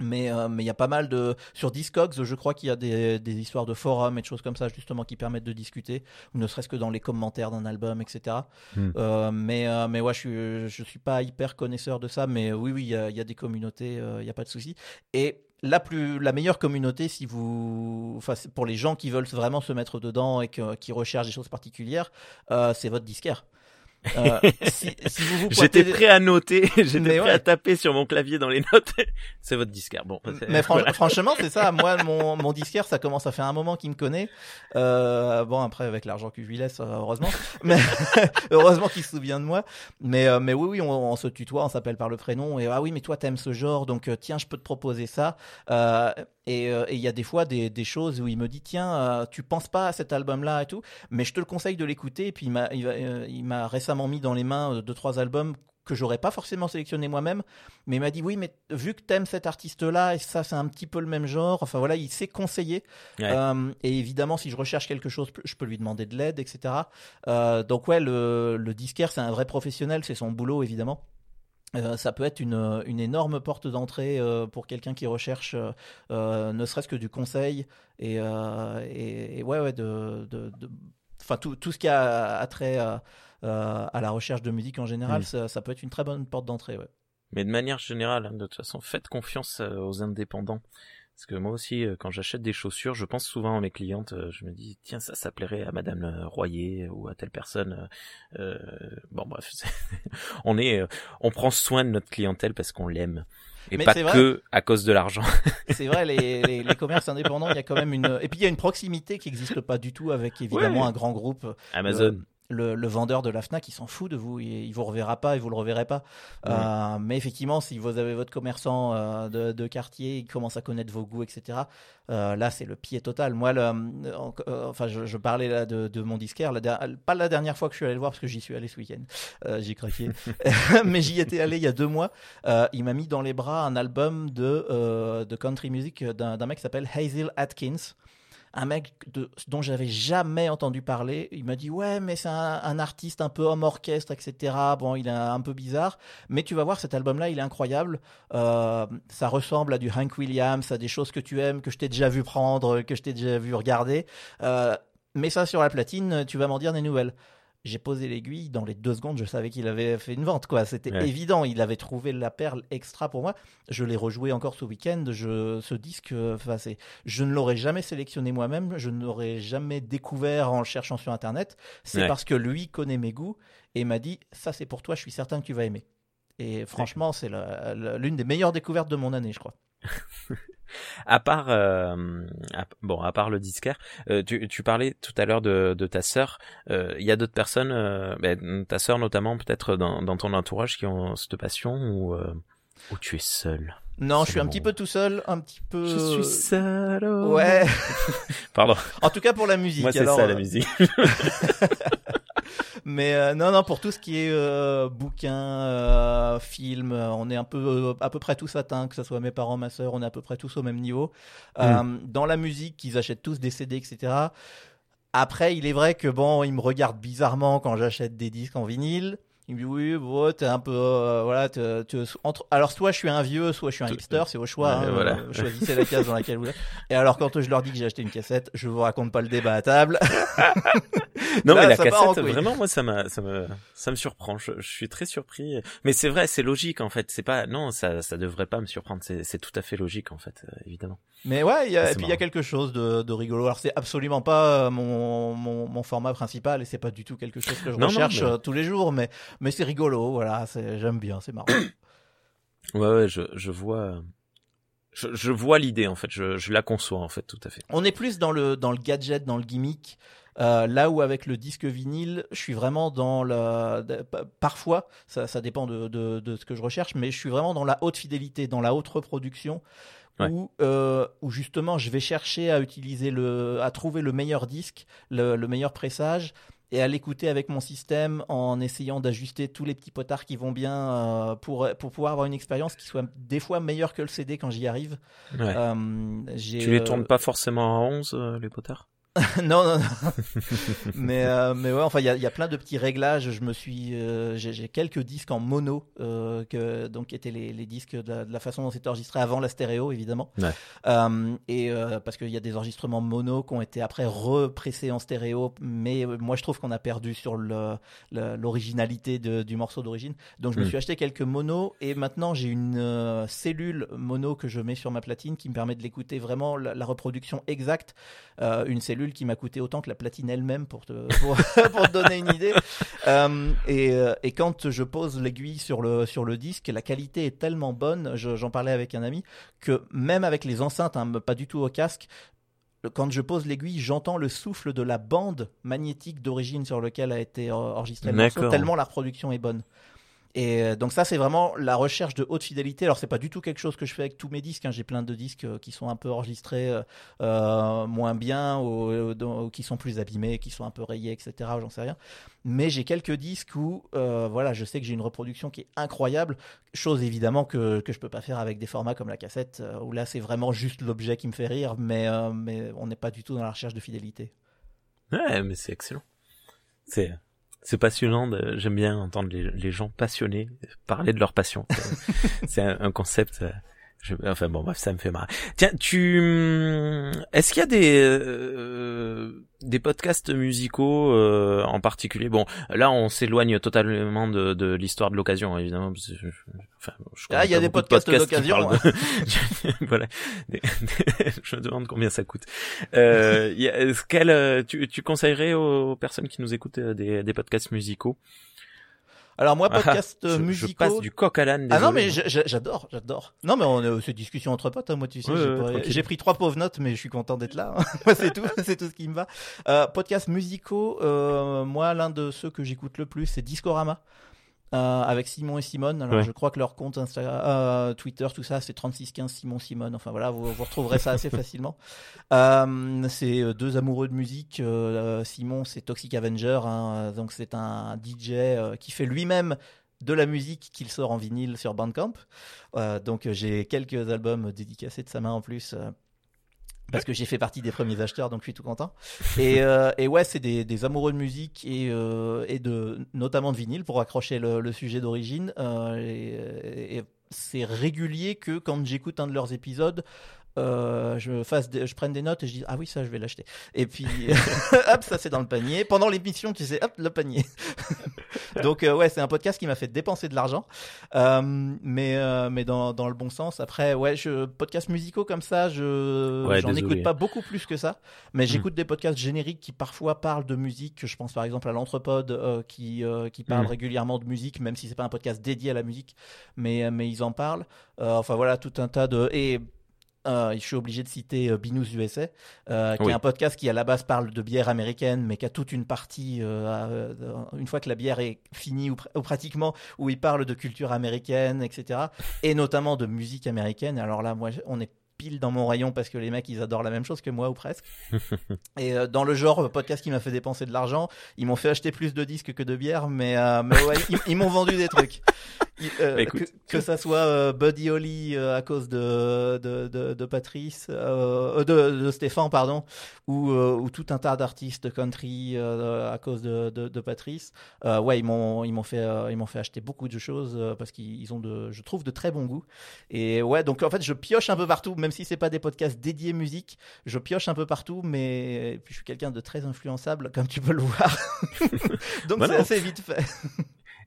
Mais euh, mais il y a pas mal de sur Discogs, je crois qu'il y a des, des histoires de forums et de choses comme ça justement qui permettent de discuter, ou ne serait-ce que dans les commentaires d'un album, etc. Hmm. Euh, mais euh, mais ouais, je suis je suis pas hyper connaisseur de ça, mais oui oui, il y y a des communautés, il y a pas de souci. Et la plus la meilleure communauté, si vous, enfin pour les gens qui veulent vraiment se mettre dedans et qui recherchent des choses particulières, euh, c'est votre disquaire. Euh, (laughs) si, si vous vous J'étais prêt à noter, (laughs) j'étais prêt ouais. à taper sur mon clavier dans les notes. (laughs) c'est votre disquaire. Bon, Mais voilà. franchement, c'est ça. Moi, mon, mon disquaire, ça commence à faire un moment qu'il me connaît. Euh, bon, après, avec l'argent que je lui laisse, heureusement. Mais heureusement qu'il se souvient de moi. Mais, euh, mais oui, oui, on, on se tutoie, on s'appelle par le prénom. Et ah oui, mais toi, t'aimes ce genre, donc euh, tiens, je peux te proposer ça. Euh, et euh, et il y a des fois des, des choses où il me dit tiens, euh, tu penses pas à cet album-là et tout, mais je te le conseille de l'écouter. Et puis il m'a il, euh, il récemment mis dans les mains euh, deux trois albums que j'aurais pas forcément sélectionné moi-même mais il m'a dit oui mais vu que t'aimes cet artiste là et ça c'est un petit peu le même genre enfin voilà il sait conseiller Ouais. Euh, et évidemment si je recherche quelque chose je peux lui demander de l'aide etc Euh, donc ouais le, le disquaire c'est un vrai professionnel c'est son boulot évidemment Euh, ça peut être une, une énorme porte d'entrée euh, pour quelqu'un qui recherche euh, euh, ne serait-ce que du conseil et, euh, et, et ouais ouais de, de, de- enfin tout, tout ce qui a attrait à, euh, à la recherche de musique en général Mm. ça, ça peut être une très bonne porte d'entrée ouais. Mais de manière générale, hein, de toute façon, faites confiance euh, aux indépendants. Parce que moi aussi, euh, quand j'achète des chaussures, je pense souvent à mes clientes. euh, Je me dis, tiens, ça, ça plairait à Madame euh, Royer ou à telle personne. euh, bon, bref, (laughs) on est, on prend soin de notre clientèle parce qu'on l'aime et Mais pas vrai. que à cause de l'argent. (laughs) C'est vrai, les, les, les (laughs) commerces indépendants, il y a quand même une. Et puis il y a une proximité qui n'existe pas du tout avec évidemment Ouais. un grand groupe. Amazon. Euh, le, le, vendeur de la Fnac, il s'en fout de vous, il, il, vous reverra pas et vous le reverrez pas. Ouais. Euh, mais effectivement, si vous avez votre commerçant euh, de, de, quartier, il commence à connaître vos goûts, etc. Euh, là, c'est le pied total. Moi, le, enfin, je, je, parlais là de, de mon disquaire, la, pas la dernière fois que je suis allé le voir parce que j'y suis allé ce week-end, j'ai craqué, (laughs) (laughs) mais j'y étais allé il y a deux mois. il m'a mis dans les bras un album de, de country music d'un mec qui s'appelle Hazel Atkins un mec de, dont j'avais jamais entendu parler. Il m'a dit ouais, mais c'est un, artiste un peu homme orchestre, etc. Bon, il est un peu bizarre, mais tu vas voir cet album-là, il est incroyable. Euh, ça ressemble à du Hank Williams, à des choses que tu aimes, que je t'ai déjà vu prendre, que je t'ai déjà vu regarder. Euh, mets ça sur la platine, tu vas m'en dire des nouvelles j'ai posé l'aiguille, dans les deux secondes, je savais qu'il avait fait une vente, quoi. C'était ouais. évident, il avait trouvé la perle extra pour moi. Je l'ai rejoué encore ce week-end. Je, ce disque, c'est, je ne l'aurais jamais sélectionné moi-même, je ne l'aurais jamais découvert en le cherchant sur Internet. C'est ouais. parce que lui connaît mes goûts et m'a dit, ça c'est pour toi, je suis certain que tu vas aimer. Et franchement, c'est l'une des meilleures découvertes de mon année, je crois. (laughs) à part euh, à, bon à part le disquaire euh, tu, tu parlais tout à l'heure de, de ta sœur il euh, y a d'autres personnes ben, ta sœur notamment peut-être dans, dans ton entourage qui ont cette passion ou ou tu es seul non, je suis un petit peu tout seul, un petit peu. Je suis seul. Ouais. (laughs) Pardon. En tout cas pour la musique. Moi c'est ça la musique. (laughs) Mais euh, non, non, pour tout ce qui est euh, bouquin, euh, film, on est un peu à peu près tous atteints, que ce soit mes parents, ma sœur, on est à peu près tous au même niveau. Mm. dans la musique, ils achètent tous des CD, etc. Après, il est vrai que bon, ils me regardent bizarrement quand j'achète des disques en vinyle. Il me dit oui, bon, t'es un peu, euh, voilà, t'es, t'es, entre, alors soit je suis un vieux, soit je suis un hipster, c'est au choix. Ouais, hein, voilà. euh, choisissez la case dans laquelle vous êtes. Et alors quand je leur dis que j'ai acheté une cassette, je vous raconte pas le débat à table. (laughs) non Là, mais la cassette, vraiment, moi ça m'a, ça me, ça me surprend. Je, je, suis très surpris. Mais c'est vrai, c'est logique en fait. C'est pas, non, ça, ça devrait pas me surprendre. C'est, c'est tout à fait logique en fait, euh, évidemment. Mais ouais, y a, et puis il y a quelque chose de, de rigolo. Alors c'est absolument pas mon, mon, mon format principal et c'est pas du tout quelque chose que je non, recherche non, mais... tous les jours, mais, mais c'est rigolo voilà, j'aime bien, c'est marrant. (coughs) ouais, ouais, je, je vois. Je, je vois l'idée en fait, je, je, la conçois en fait tout à fait. On est plus dans le dans le gadget, dans le gimmick. Euh, là où avec le disque vinyle, je suis vraiment dans la. Parfois, ça, ça dépend de, de, de, ce que je recherche, mais je suis vraiment dans la haute fidélité, dans la haute reproduction, ouais. où, euh, où justement je vais chercher à utiliser le, à trouver le meilleur disque, le, le meilleur pressage, et à l'écouter avec mon système en essayant d'ajuster tous les petits potards qui vont bien euh, pour, pour pouvoir avoir une expérience qui soit des fois meilleure que le CD quand j'y arrive. Ouais. Euh, tu les tournes pas forcément à 11 euh, les potards? (laughs) non, non, non. mais euh, mais ouais, enfin il y a, y a, plein de petits réglages. Je me suis, euh, j'ai quelques disques en mono, euh, que donc qui étaient les, les disques de la, de la, façon dont c'était enregistré avant la stéréo, évidemment. Ouais. Et parce qu'il y a des enregistrements mono qui ont été après repressés en stéréo, mais moi je trouve qu'on a perdu sur l'originalité du morceau d'origine. Donc je me Hmm. suis acheté quelques monos et maintenant j'ai une cellule mono que je mets sur ma platine qui me permet de l'écouter vraiment la, la, reproduction exacte. une cellule qui m'a coûté autant que la platine elle-même pour te, (laughs) pour, pour te donner une idée. (laughs) Euh, et, et, quand je pose l'aiguille sur le, sur le disque, la qualité est tellement bonne, j'en parlais avec un ami, que même avec les enceintes, hein, pas du tout au casque, quand je pose l'aiguille, j'entends le souffle de la bande magnétique d'origine sur laquelle a été enregistré le morceau, tellement la reproduction est bonne. Et donc ça, c'est vraiment la recherche de haute fidélité. Alors c'est pas du tout quelque chose que je fais avec tous mes disques. Hein. J'ai plein de disques qui sont un peu enregistrés euh, moins bien ou, qui sont plus abîmés, qui sont un peu rayés, etc. J'en sais rien. Mais j'ai quelques disques où, euh, voilà, je sais que j'ai une reproduction qui est incroyable. Chose évidemment que que je peux pas faire avec des formats comme la cassette, euh, où là c'est vraiment juste l'objet qui me fait rire, mais euh, mais on n'est pas du tout dans la recherche de fidélité. Ouais, mais c'est excellent. C'est c'est passionnant. De... J'aime bien entendre les, les, gens passionnés parler de leur passion. (laughs) c'est un, un, concept. Je... Enfin bon, bref, ça me fait marrer. Tiens, tu, est-ce qu'il y a des euh, des podcasts musicaux euh, en particulier? Bon, là, on s'éloigne totalement de, de l'histoire de l'occasion, évidemment. Je, enfin, je ah, il y a des podcasts, podcasts d'occasion. De... (laughs) voilà. (laughs) je me demande combien ça coûte. Euh, y a, quel, tu, tu conseillerais aux personnes qui nous écoutent des, des podcasts musicaux? Alors moi, (laughs) podcast Ah, musicaux. je passe du coq à l'âne. Ah non, mais j'adore, j'adore. Non, mais on est c'est discussion entre potes, hein, moi, tu sais. Ouais, j'ai ouais, pas- tranquille. j'ai pris trois pauvres notes, mais je suis content d'être là. hein. (laughs) c'est tout, c'est tout ce qui me va. Euh, podcast musicaux, euh, moi, l'un de ceux que j'écoute le plus, c'est Discorama. Euh, avec Simon et Simone. Alors, Ouais. je crois que leur compte Instagram, euh, Twitter, tout ça, c'est 3615 Simon Simone. Enfin voilà, vous, vous retrouverez ça assez (laughs) facilement. Euh, c'est euh, deux amoureux de musique. Simon, c'est Toxic Avenger, hein, donc c'est un DJ qui fait lui-même de la musique qu'il sort en vinyle sur Bandcamp. Donc j'ai quelques albums dédicacés de sa main en plus. Parce que j'ai fait partie des premiers acheteurs, donc je suis tout content. Et, euh, ouais, c'est des, amoureux de musique et, euh, et de notamment de vinyle pour accrocher le, sujet d'origine. Euh, et c'est régulier que quand j'écoute un de leurs épisodes, euh, je fasse, des- je prenne des notes et je dis ah oui ça je vais l'acheter. Et puis (laughs) hop ça c'est dans le panier. Pendant l'émission tu sais hop le panier. (laughs) Donc euh, ouais c'est un podcast qui m'a fait dépenser de l'argent, Euh, mais mais dans, dans le bon sens. Après ouais je podcasts musicaux comme ça je Ouais, j'en désolé. écoute pas beaucoup plus que ça, mais j'écoute des podcasts génériques qui parfois parlent de musique. Je pense par exemple à l'Entrepode qui qui parle Mhm. régulièrement de musique, même si c'est pas un podcast dédié à la musique, mais mais ils en parlent. Enfin voilà tout un tas de et euh, je suis obligé de citer euh, Binous USA, euh, qui Oui. est un podcast qui à la base parle de bière américaine, mais qui a toute une partie, euh, une fois que la bière est finie ou, pr- ou pratiquement, où il parle de culture américaine, etc. Et notamment de musique américaine. Alors là, moi, on est pile dans mon rayon parce que les mecs, ils adorent la même chose que moi ou presque. (laughs) Et euh, dans le genre euh, podcast qui m'a fait dépenser de l'argent, ils m'ont fait acheter plus de disques que de bière, mais, euh, mais ouais, ils, ils m'ont vendu des trucs. (laughs) Ils- euh, Bah, écoute. que, que ça soit Buddy Holly à cause de, de, de, de Patrice, de, de Stéphane, pardon, ou, ou tout un tas d'artistes country à cause de, de, Patrice. Ouais, ils m'ont ils m'ont fait ils m'ont fait acheter beaucoup de choses parce qu'ils ils ont de je trouve de très bon goût. Et ouais, donc en fait, je pioche un peu partout, même si c'est pas des podcasts dédiés musique, je pioche un peu partout, mais et puis je suis quelqu'un de très influençable, comme tu peux le voir. (laughs) donc c'est assez vite fait.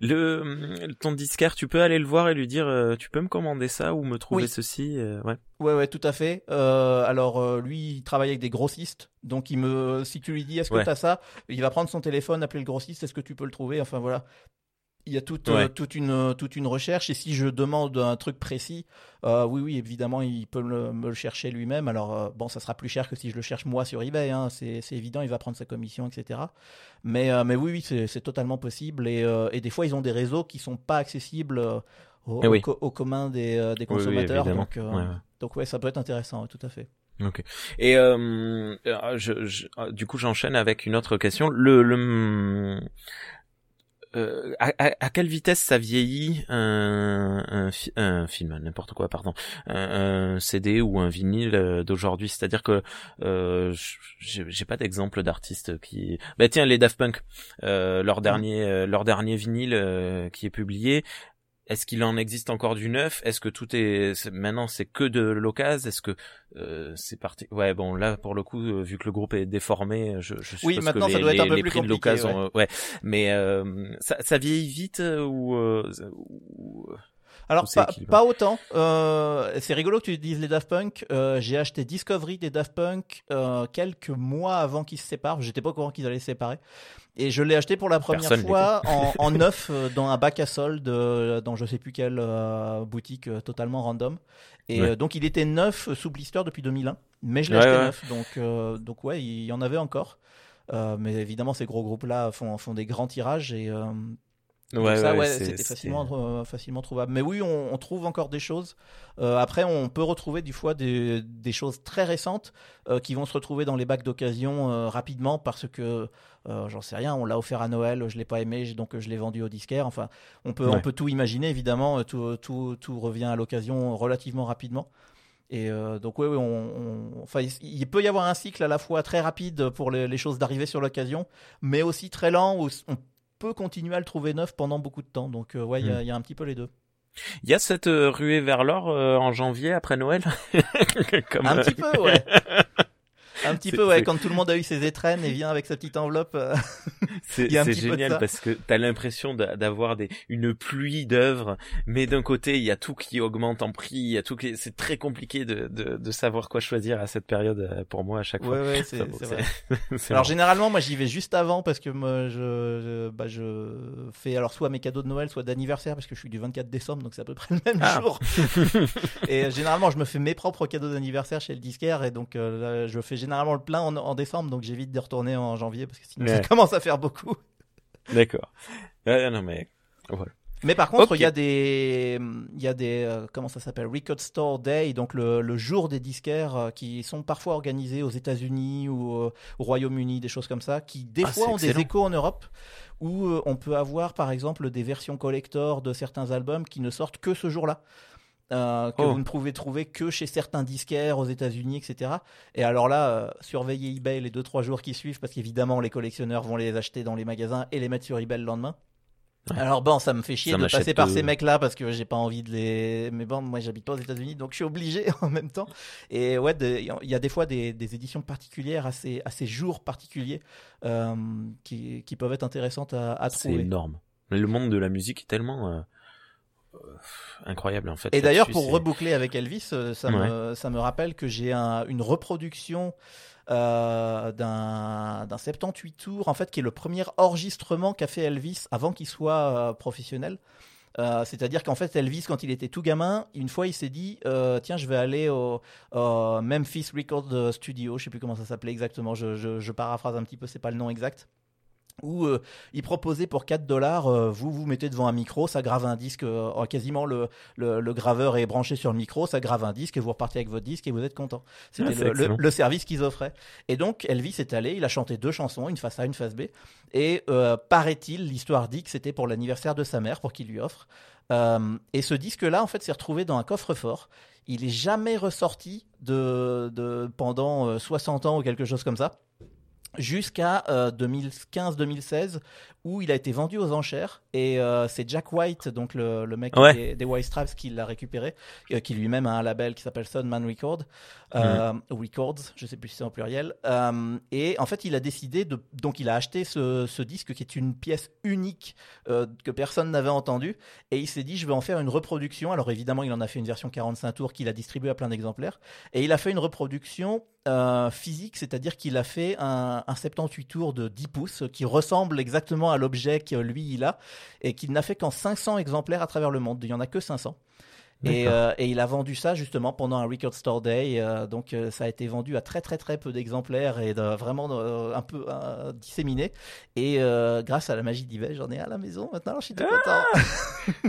Le ton disquaire, tu peux aller le voir et lui dire, euh, tu peux me commander ça ou me trouver Oui. ceci. euh, ouais. Ouais, ouais, tout à fait. Euh, alors, euh, lui, il travaille avec des grossistes. Donc, il me, si tu lui dis, est-ce que Ouais. t'as ça? Il va prendre son téléphone, appeler le grossiste, est-ce que tu peux le trouver? Enfin, voilà. Il y a toute, euh, toute, une, toute une recherche. Et si je demande un truc précis, euh, oui, oui, évidemment, il peut me, me le chercher lui-même. Alors, euh, bon, ça sera plus cher que si je le cherche moi sur eBay. Hein. C'est évident, il va prendre sa commission, etc. Mais, euh, mais oui, oui, c'est totalement possible. Et, euh, et des fois, ils ont des réseaux qui sont pas accessibles euh, au, Eh oui. au co- au commun des, euh, des oui, consommateurs. donc, euh, Ouais, ouais. donc ouais, ça peut être intéressant, tout à fait. Ok. Et euh, euh, je, je- euh, du coup, j'enchaîne avec une autre question. Le, le euh, à, à- à quelle vitesse ça vieillit un, un, fi- un film, n'importe quoi, pardon, un, un CD ou un vinyle euh, d'aujourd'hui? C'est-à-dire que euh, j'ai pas d'exemple d'artistes qui. Bah tiens, les Daft Punk, euh, leur dernier, euh, leur dernier vinyle qui est publié. Est-ce qu'il en existe encore du neuf? Est-ce que tout est maintenant c'est que de l'occasion? Est-ce que euh, c'est parti Ouais, bon là pour le coup, euh, vu que le groupe est déformé, je, je suppose Oui, maintenant, que ça les, doit être un les- peu les plus prix de l'occasion, euh, ouais. Mais euh, ça, ça vieillit vite euh, ou, euh, ou- Alors pas, pas autant. Euh, c'est rigolo que tu dises les Daft Punk. Euh, j'ai acheté Discovery des Daft Punk euh, quelques mois avant qu'ils se séparent. J'étais pas au courant qu'ils allaient se séparer. Et je l'ai acheté pour la première Personne fois en, (laughs) en neuf dans un bac à solde dans je sais plus quelle boutique totalement random. Et Ouais. donc il était neuf sous blister depuis 2001, mais je l'ai Ouais, acheté ouais. neuf. Donc donc ouais, il y en avait encore. Mais évidemment, ces gros groupes-là font, font des grands tirages et, Ouais, ça, ouais, ouais, c'est- c'était facilement, euh, facilement trouvable. Mais oui, on, on trouve encore des choses. Euh, après, on peut retrouver des fois des, des choses très récentes euh, qui vont se retrouver dans les bacs d'occasion euh, rapidement parce que, j'en sais rien, on l'a offert à Noël, je l'ai pas aimé, donc je l'ai vendu au disquaire. Enfin, on peut, Ouais. on peut tout imaginer, évidemment, tout, tout, tout revient à l'occasion relativement rapidement. Et euh, donc oui, on, on- enfin, il, il peut y avoir un cycle à la fois très rapide pour les, les choses d'arriver sur l'occasion, mais aussi très lent où on peut continuer à le trouver neuf pendant beaucoup de temps. Donc euh, ouais, il y, a- il y a un petit peu les deux. Il y a cette euh, ruée vers l'or euh, en janvier après Noël? (laughs) Comme, Un euh, petit peu, ouais. (laughs) Un petit peu, ouais, quand tout le monde a eu ses étrennes et vient avec sa petite enveloppe. euh, (laughs) C'est (laughs) génial parce que t'as l'impression d'a- d'avoir des une pluie d'œuvres, mais d'un côté il y a tout qui augmente en prix, il y a tout qui c'est très compliqué de, de de savoir quoi choisir à cette période euh, pour moi à chaque fois. Ouais, (laughs) c'est vrai. c'est Alors généralement, moi j'y vais juste avant parce que moi je, je, bah, je fais alors soit mes cadeaux de Noël, soit d'anniversaire parce que je suis du 24 décembre, donc c'est à peu près le même Ah. jour. et euh, généralement, je me fais mes propres cadeaux d'anniversaire chez le disquaire et donc euh, là, je fais généralement le plein en, en décembre, donc j'évite de retourner en janvier parce que sinon ça commence à faire beaucoup. (laughs) D'accord. Non mais voilà. Mais par contre, il y a des, il y a des, euh, comment ça s'appelle, Record Store Day, donc le, le jour des disquaires euh, qui sont parfois organisés aux États-Unis ou euh, au Royaume-Uni, des choses comme ça, qui des Ah, fois ont des échos en Europe, où on peut avoir par exemple des versions collector de certains albums qui ne sortent que ce jour-là. Euh, que Oh. vous ne pouvez trouver que chez certains disquaires aux États-Unis, etc. Et alors là, euh, surveillez eBay les deux trois jours qui suivent parce qu'évidemment les collectionneurs vont les acheter dans les magasins et les mettre sur eBay le lendemain. Ouais. Alors bon, ça me fait chier Ça de passer par euh, ces mecs-là parce que j'ai pas envie de les. Mais bon, moi j'habite pas aux États-Unis, donc je suis obligé (laughs) en même temps. Et ouais, il y a des fois des, des éditions particulières à ces, à ces jours particuliers euh, qui, qui peuvent être intéressantes à, à C'est trouver. énorme. Mais le monde de la musique est tellement incroyable en fait. Et d'ailleurs, pour reboucler avec Elvis, euh, ça, me, ça me rappelle que j'ai un- une reproduction euh, d'un d'un 78 tours, en fait, qui est le premier enregistrement qu'a fait Elvis avant qu'il soit euh, professionnel. Euh, C'est-à-dire qu'en fait, Elvis, quand il était tout gamin, une fois, il s'est dit euh, tiens, je vais aller au, au Memphis Record Studio, je sais plus comment ça s'appelait exactement, je, je, je paraphrase un petit peu, c'est pas le nom exact. Où euh, il proposait pour 4 dollars, euh, vous vous mettez devant un micro, ça grave un disque, euh, quasiment le, le, le graveur est branché sur le micro, ça grave un disque et vous repartez avec votre disque et vous êtes content. C'était Ah, le, le, service qu'ils offraient. Et donc Elvis est allé, il a chanté deux chansons, une face A, une face B. Et euh, paraît-il, l'histoire dit que c'était pour l'anniversaire de sa mère, pour qu'il lui offre. Et ce disque-là, en fait, s'est retrouvé dans un coffre-fort. Il est jamais ressorti de, de pendant euh, 60 ans ou quelque chose comme ça jusqu'à euh, 2015-2016 où il a été vendu aux enchères. Et euh, c'est Jack White donc le, le mec Ouais. des, des White Stripes qui l'a récupéré euh, qui lui-même a un label qui s'appelle Sunman Record euh, ou Records je sais plus si c'est en pluriel. Euh, et en fait il a décidé de donc il a acheté ce, ce disque qui est une pièce unique euh, que personne n'avait entendu. Et il s'est dit je vais en faire une reproduction. Alors évidemment il en a fait une version 45 tours qu'il a distribuée à plein d'exemplaires. Et il a fait une reproduction physique, c'est-à-dire qu'il a fait un, un 78 tours de 10 pouces qui ressemble exactement à l'objet que lui il a et qu'il n'a fait qu'en 500 exemplaires à travers le monde. Il y en a que 500. Et, euh, et il a vendu ça justement pendant un Record Store Day. euh, donc euh, ça a été vendu à très très très peu d'exemplaires et de- vraiment euh, un peu euh, disséminé. Et euh, grâce à la magie d'eBay, j'en ai à la maison maintenant. Je suis tout content.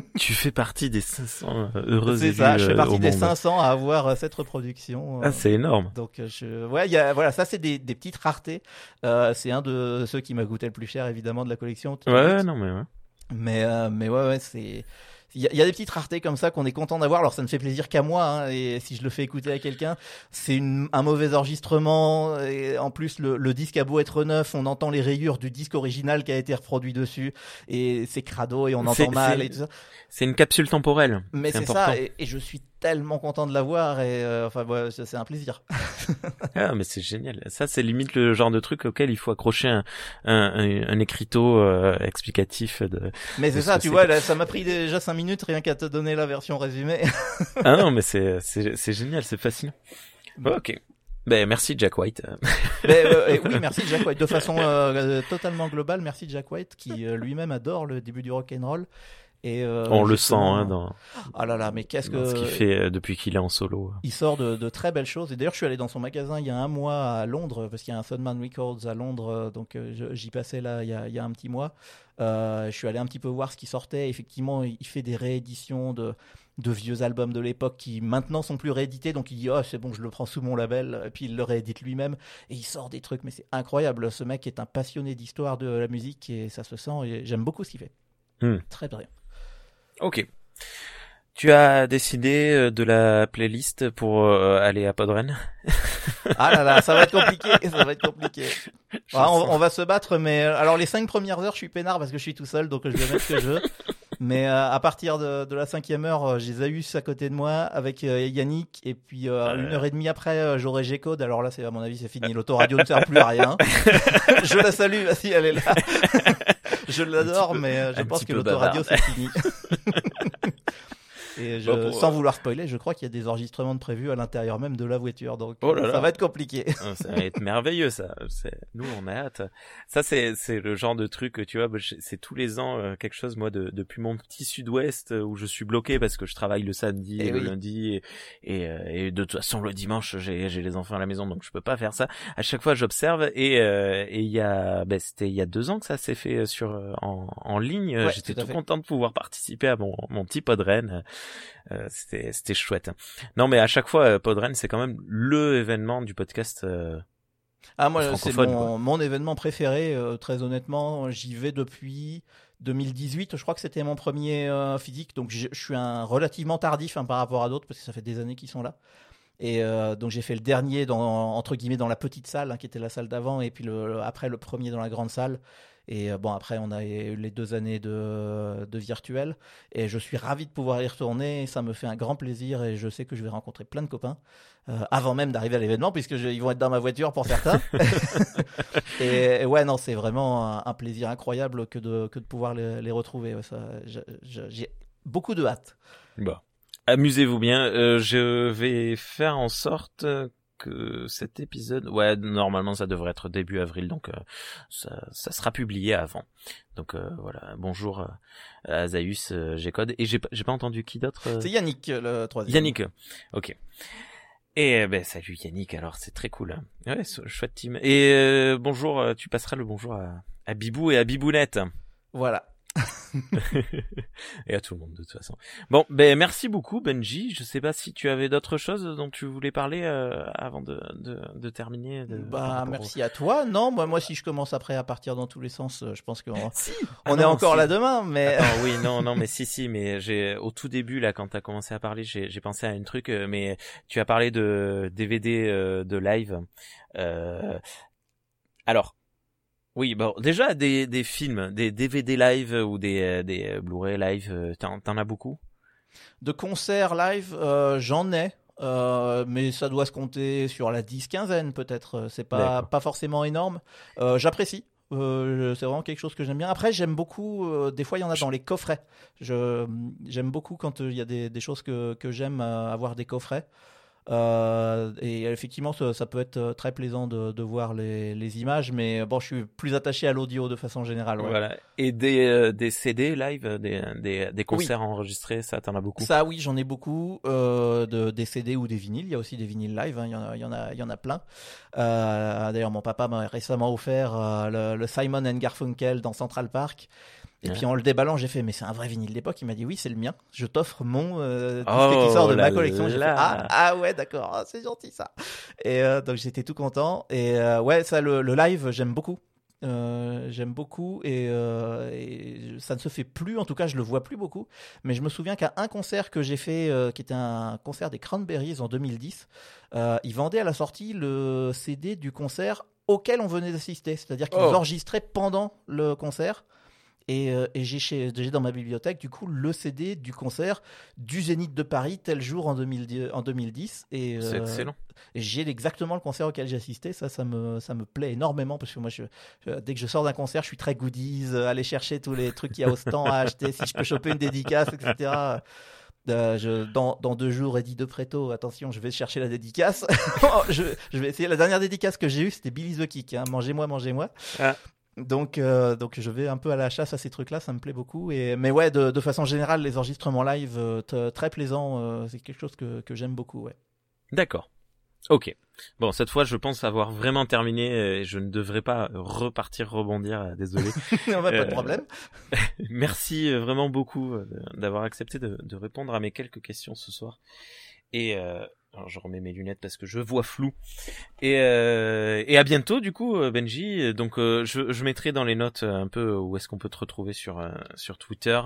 (laughs) Tu fais partie des 500 heureux C'est ça. Je fais partie des monde. 500 à avoir cette reproduction. Ah, c'est énorme. donc je, ouais, y a, voilà, ça c'est des, des petites raretés. Euh, c'est un de ceux qui m'a coûté le plus cher évidemment de la collection. Ouais, non mais ouais. Mais euh, mais ouais, ouais, c'est il y, y a des petites raretés comme ça qu'on est content d'avoir. Alors ça ne fait plaisir qu'à moi. hein, et si je le fais écouter à quelqu'un, c'est un mauvais enregistrement. Et en plus, le, le disque a beau être neuf, on entend les rayures du disque original qui a été reproduit dessus. Et c'est crado et on entend mal c'est- et tout ça. C'est une capsule temporelle. Mais c'est ça. Et, et je suis tellement content de l'avoir. Et euh, enfin, ouais, c'est un plaisir. (laughs) Ah, mais c'est génial. Ça, c'est limite le genre de truc auquel il faut accrocher un, un, un, un écriteau euh, explicatif de. Mais c'est ça, ce tu vois, là, ça m'a pris déjà 5 minutes rien qu'à te donner la version résumée. (laughs) Ah non, mais c'est c'est c'est génial, c'est fascinant. Bon, ok. Ben merci Jack White. Mais, (laughs) euh, et oui, merci Jack White. De façon euh, euh, totalement globale, merci Jack White qui euh, lui-même adore le début du rock and roll. Et euh, On le sent hein, dans, Ah là là, mais qu'est-ce dans ce qu'il que fait euh, depuis qu'il est en solo. il sort de, de très belles choses. Et d'ailleurs, je suis allé dans son magasin il y a un mois à Londres, parce qu'il y a un Sunman Records à Londres, euh, donc j'y passais là il y, a, il y a un petit mois. Euh, je suis allé un petit peu voir ce qui sortait. Effectivement, il fait des rééditions de, de vieux albums de l'époque qui maintenant sont plus réédités. Donc il dit, oh, c'est bon, je le prends sous mon label. Et puis il le réédite lui-même. Et il sort des trucs, mais c'est incroyable. Ce mec est un passionné d'histoire de la musique et ça se sent. Et j'aime beaucoup ce qu'il fait. Hmm. Très bien. Ok. Tu as décidé euh, de la playlist pour euh, aller à Podren? (laughs) Ah là là, ça va être compliqué, ça va être compliqué. Ouais, (laughs) on, on va se battre, mais euh, alors les cinq premières heures, je suis peinard parce que je suis tout seul, donc je vais mettre ce que je veux. (laughs) Mais euh, à partir de, de la cinquième heure, euh, j'ai Zaius à côté de moi avec euh, Yannick. Et puis euh, une heure et demie après, euh, j'aurai G-Code. Alors là, c'est à mon avis, c'est fini. L'autoradio ne sert plus à rien. je la salue, si elle est là. Je l'adore, mais euh, je pense que l'autoradio, c'est fini. (laughs) Et je, Bon, pour- sans vouloir spoiler, je crois qu'il y a des enregistrements de prévus à l'intérieur même de la voiture. Donc Oh là ça là. va être compliqué. (laughs) Ah, Ça va être merveilleux ça. C'est- Nous on a hâte. Ça c'est c'est le genre de truc tu vois. bah, C'est tous les ans euh, quelque chose moi de, depuis mon petit Sud-Ouest euh, où je suis bloqué parce que je travaille le samedi Eh et le lundi et, et, euh, et de toute façon le dimanche j'ai j'ai les enfants à la maison donc je peux pas faire ça. À chaque fois j'observe et euh, et il y a ben, c'était il y a deux ans que ça s'est fait sur euh, en, en ligne. Ouais, J'étais tout tout content de pouvoir participer à mon mon petit podren. Euh, c'était c'était chouette. Non mais à chaque fois euh, podren c'est quand même le événement du podcast. euh, Ah moi c'est francophone, mon, mon événement préféré euh, très honnêtement. J'y vais depuis 2018 je crois que c'était mon premier physique. Donc je, je suis un relativement tardif hein, par rapport à d'autres parce que ça fait des années qu'ils sont là. Et donc j'ai fait le dernier dans entre guillemets dans la petite salle hein, qui était la salle d'avant et puis le, le- après le premier dans la grande salle et euh, bon après on a eu les deux années de, de virtuel et je suis ravi de pouvoir y retourner ça me fait un grand plaisir et je sais que je vais rencontrer plein de copains euh, avant même d'arriver à l'événement, puisque je- ils vont être dans ma voiture pour certains. (laughs) (laughs) et, et ouais, non, c'est vraiment un, un plaisir incroyable que de, que de pouvoir les, les retrouver. Ouais, J'ai beaucoup de hâte. Bon. Amusez-vous bien. Euh, je vais faire en sorte que cet épisode, ouais, normalement ça devrait être début avril, donc euh, ça, ça sera publié avant. Donc euh, voilà. Bonjour euh, à Zaius, euh, G-Code. Et j'ai pas- j'ai pas entendu qui d'autre. euh C'est Yannick, le troisième. Yannick. Ok. Et euh, ben salut Yannick. Alors c'est très cool. hein. Ouais, chouette team. Et euh, bonjour. euh, Tu passeras le bonjour à, à Bibou et à Bibounette. Voilà. (laughs) et à tout le monde de toute façon. Bon, ben merci beaucoup Benji. Je sais pas si tu avais d'autres choses dont tu voulais parler euh, avant de, de, de terminer. de- Bah, au- merci à toi. Non, moi, moi, si je commence après à partir dans tous les sens, euh, je pense qu'on (laughs) Si. on Ah est non, encore si. là demain, mais. Attends, oui, (laughs) non, non, mais si, si, mais j'ai au tout début là, quand t'as commencé à parler, j'ai j'ai pensé à un truc, euh, mais tu as parlé de DVD euh, de live. Euh, alors, oui, bon, déjà des des films, des DVD live ou des euh, des euh, Blu-ray live, euh, t'en t'en as beaucoup? De concerts live, euh, j'en ai. euh, mais ça doit se compter sur la 10-quinzaine peut-être. C'est pas, D'accord. pas forcément énorme. Euh, J'apprécie. Euh, c'est vraiment quelque chose que j'aime bien. Après, j'aime beaucoup. euh, des fois, il y en a dans les coffrets. Je j'aime beaucoup quand euh, il y a des, des choses que, que j'aime avoir des coffrets. Euh, et effectivement, ça, ça peut être euh, très plaisant de, de voir les, les images, mais bon, je suis plus attaché à l'audio de façon générale. ouais. Voilà. Et des euh, des CD live, euh, des des des concerts enregistrés, ça t'en as beaucoup? Ça, oui, j'en ai beaucoup. Euh, de, des CD ou des vinyles. Il y a aussi des vinyles live. hein, Il, y en a, il, y en a, il y en a plein. Euh, D'ailleurs, mon papa m'a récemment offert euh, le, le Simon and Garfunkel dans Central Park. Et Ouais. puis en le déballant, j'ai fait, mais c'est un vrai vinyle d'époque. Il m'a dit, oui, c'est le mien. Je t'offre mon euh, Oh qui sort de ma collection. J'ai fait, ah, ah ouais, d'accord, Ah, c'est gentil ça. Et euh, donc j'étais tout content. Et euh, ouais, ça, le, le live, j'aime beaucoup. Euh, j'aime beaucoup et, euh, et ça ne se fait plus, en tout cas je le vois plus beaucoup. Mais je me souviens qu'à un concert que j'ai fait, euh, qui était un concert des Cranberries en 2010, euh, ils vendaient à la sortie le CD du concert auquel on venait d'assister. C'est-à-dire qu'ils Oh. enregistraient pendant le concert. Et, euh, et j'ai dans ma bibliothèque du coup le CD du concert du Zénith de Paris tel jour en 2010. En 2010 et C'est euh, excellent. J'ai exactement le concert auquel j'ai assisté. Ça, ça me, ça me plaît énormément parce que moi, je, je- dès que je sors d'un concert, je suis très goodies, euh, aller chercher tous les trucs qu'il y a au stand à acheter, si je peux choper une dédicace, etc. Euh, je, dans, dans deux jours, Eddie de Preto, attention, je vais chercher la dédicace. (laughs) je, je vais essayer. La dernière dédicace que j'ai eue, c'était Billy the Kick. hein. Mangez-moi, mangez-moi. Ah. Donc, euh, donc je vais un peu à la chasse à ces trucs-là, ça me plaît beaucoup. Et, mais ouais, de, de façon générale, les enregistrements live, euh, très plaisant, euh, c'est quelque chose que, que j'aime beaucoup. Ouais. D'accord. Ok. Bon, cette fois, je pense avoir vraiment terminé euh, et je ne devrais pas repartir rebondir. euh, Désolé. (laughs) Non, bah, pas Euh, de problème. (laughs) Merci euh, vraiment beaucoup euh, d'avoir accepté de, de répondre à mes quelques questions ce soir. Et euh, alors je remets mes lunettes parce que je vois flou. Et, euh, et à bientôt du coup euh, Benji. Donc euh, je, je mettrai dans les notes un peu où est-ce qu'on peut te retrouver sur sur Twitter.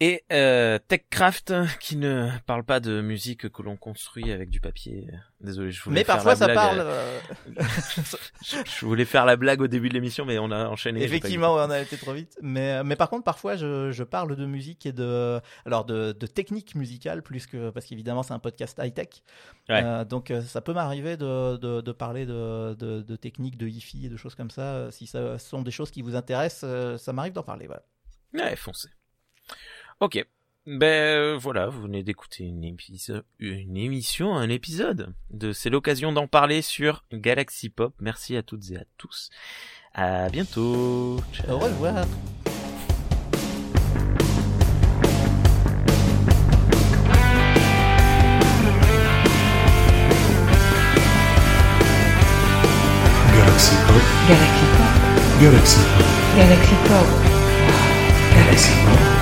Et euh, TechCraft (laughs) qui ne parle pas de musique que l'on construit avec du papier. Désolé, je voulais Mais faire parfois la ça blague, parle. (laughs) euh, euh, je, voulais faire la blague au début de l'émission, mais on a enchaîné. Effectivement, on a été trop vite. Mais, mais par contre, parfois, je, je parle de musique et de, alors de, de technique musicale plus que parce qu'évidemment, c'est un podcast high tech. Ouais. donc, euh, ça peut m'arriver de, de, de parler de, de, de techniques, de hi-fi et de choses comme ça. Si ça sont des choses qui vous intéressent, euh, ça m'arrive d'en parler. Voilà. Ouais, foncez. Ok. Ben euh, voilà, vous venez d'écouter une, épiso- une émission, un épisode de C'est l'occasion d'en parler sur Galaxy Pop. Merci à toutes et à tous. À bientôt. Ciao. Au revoir. Galaxy Pop, Galaxy Pop, Galaxy Pop, Galaxy Pop, Galaxy Pop.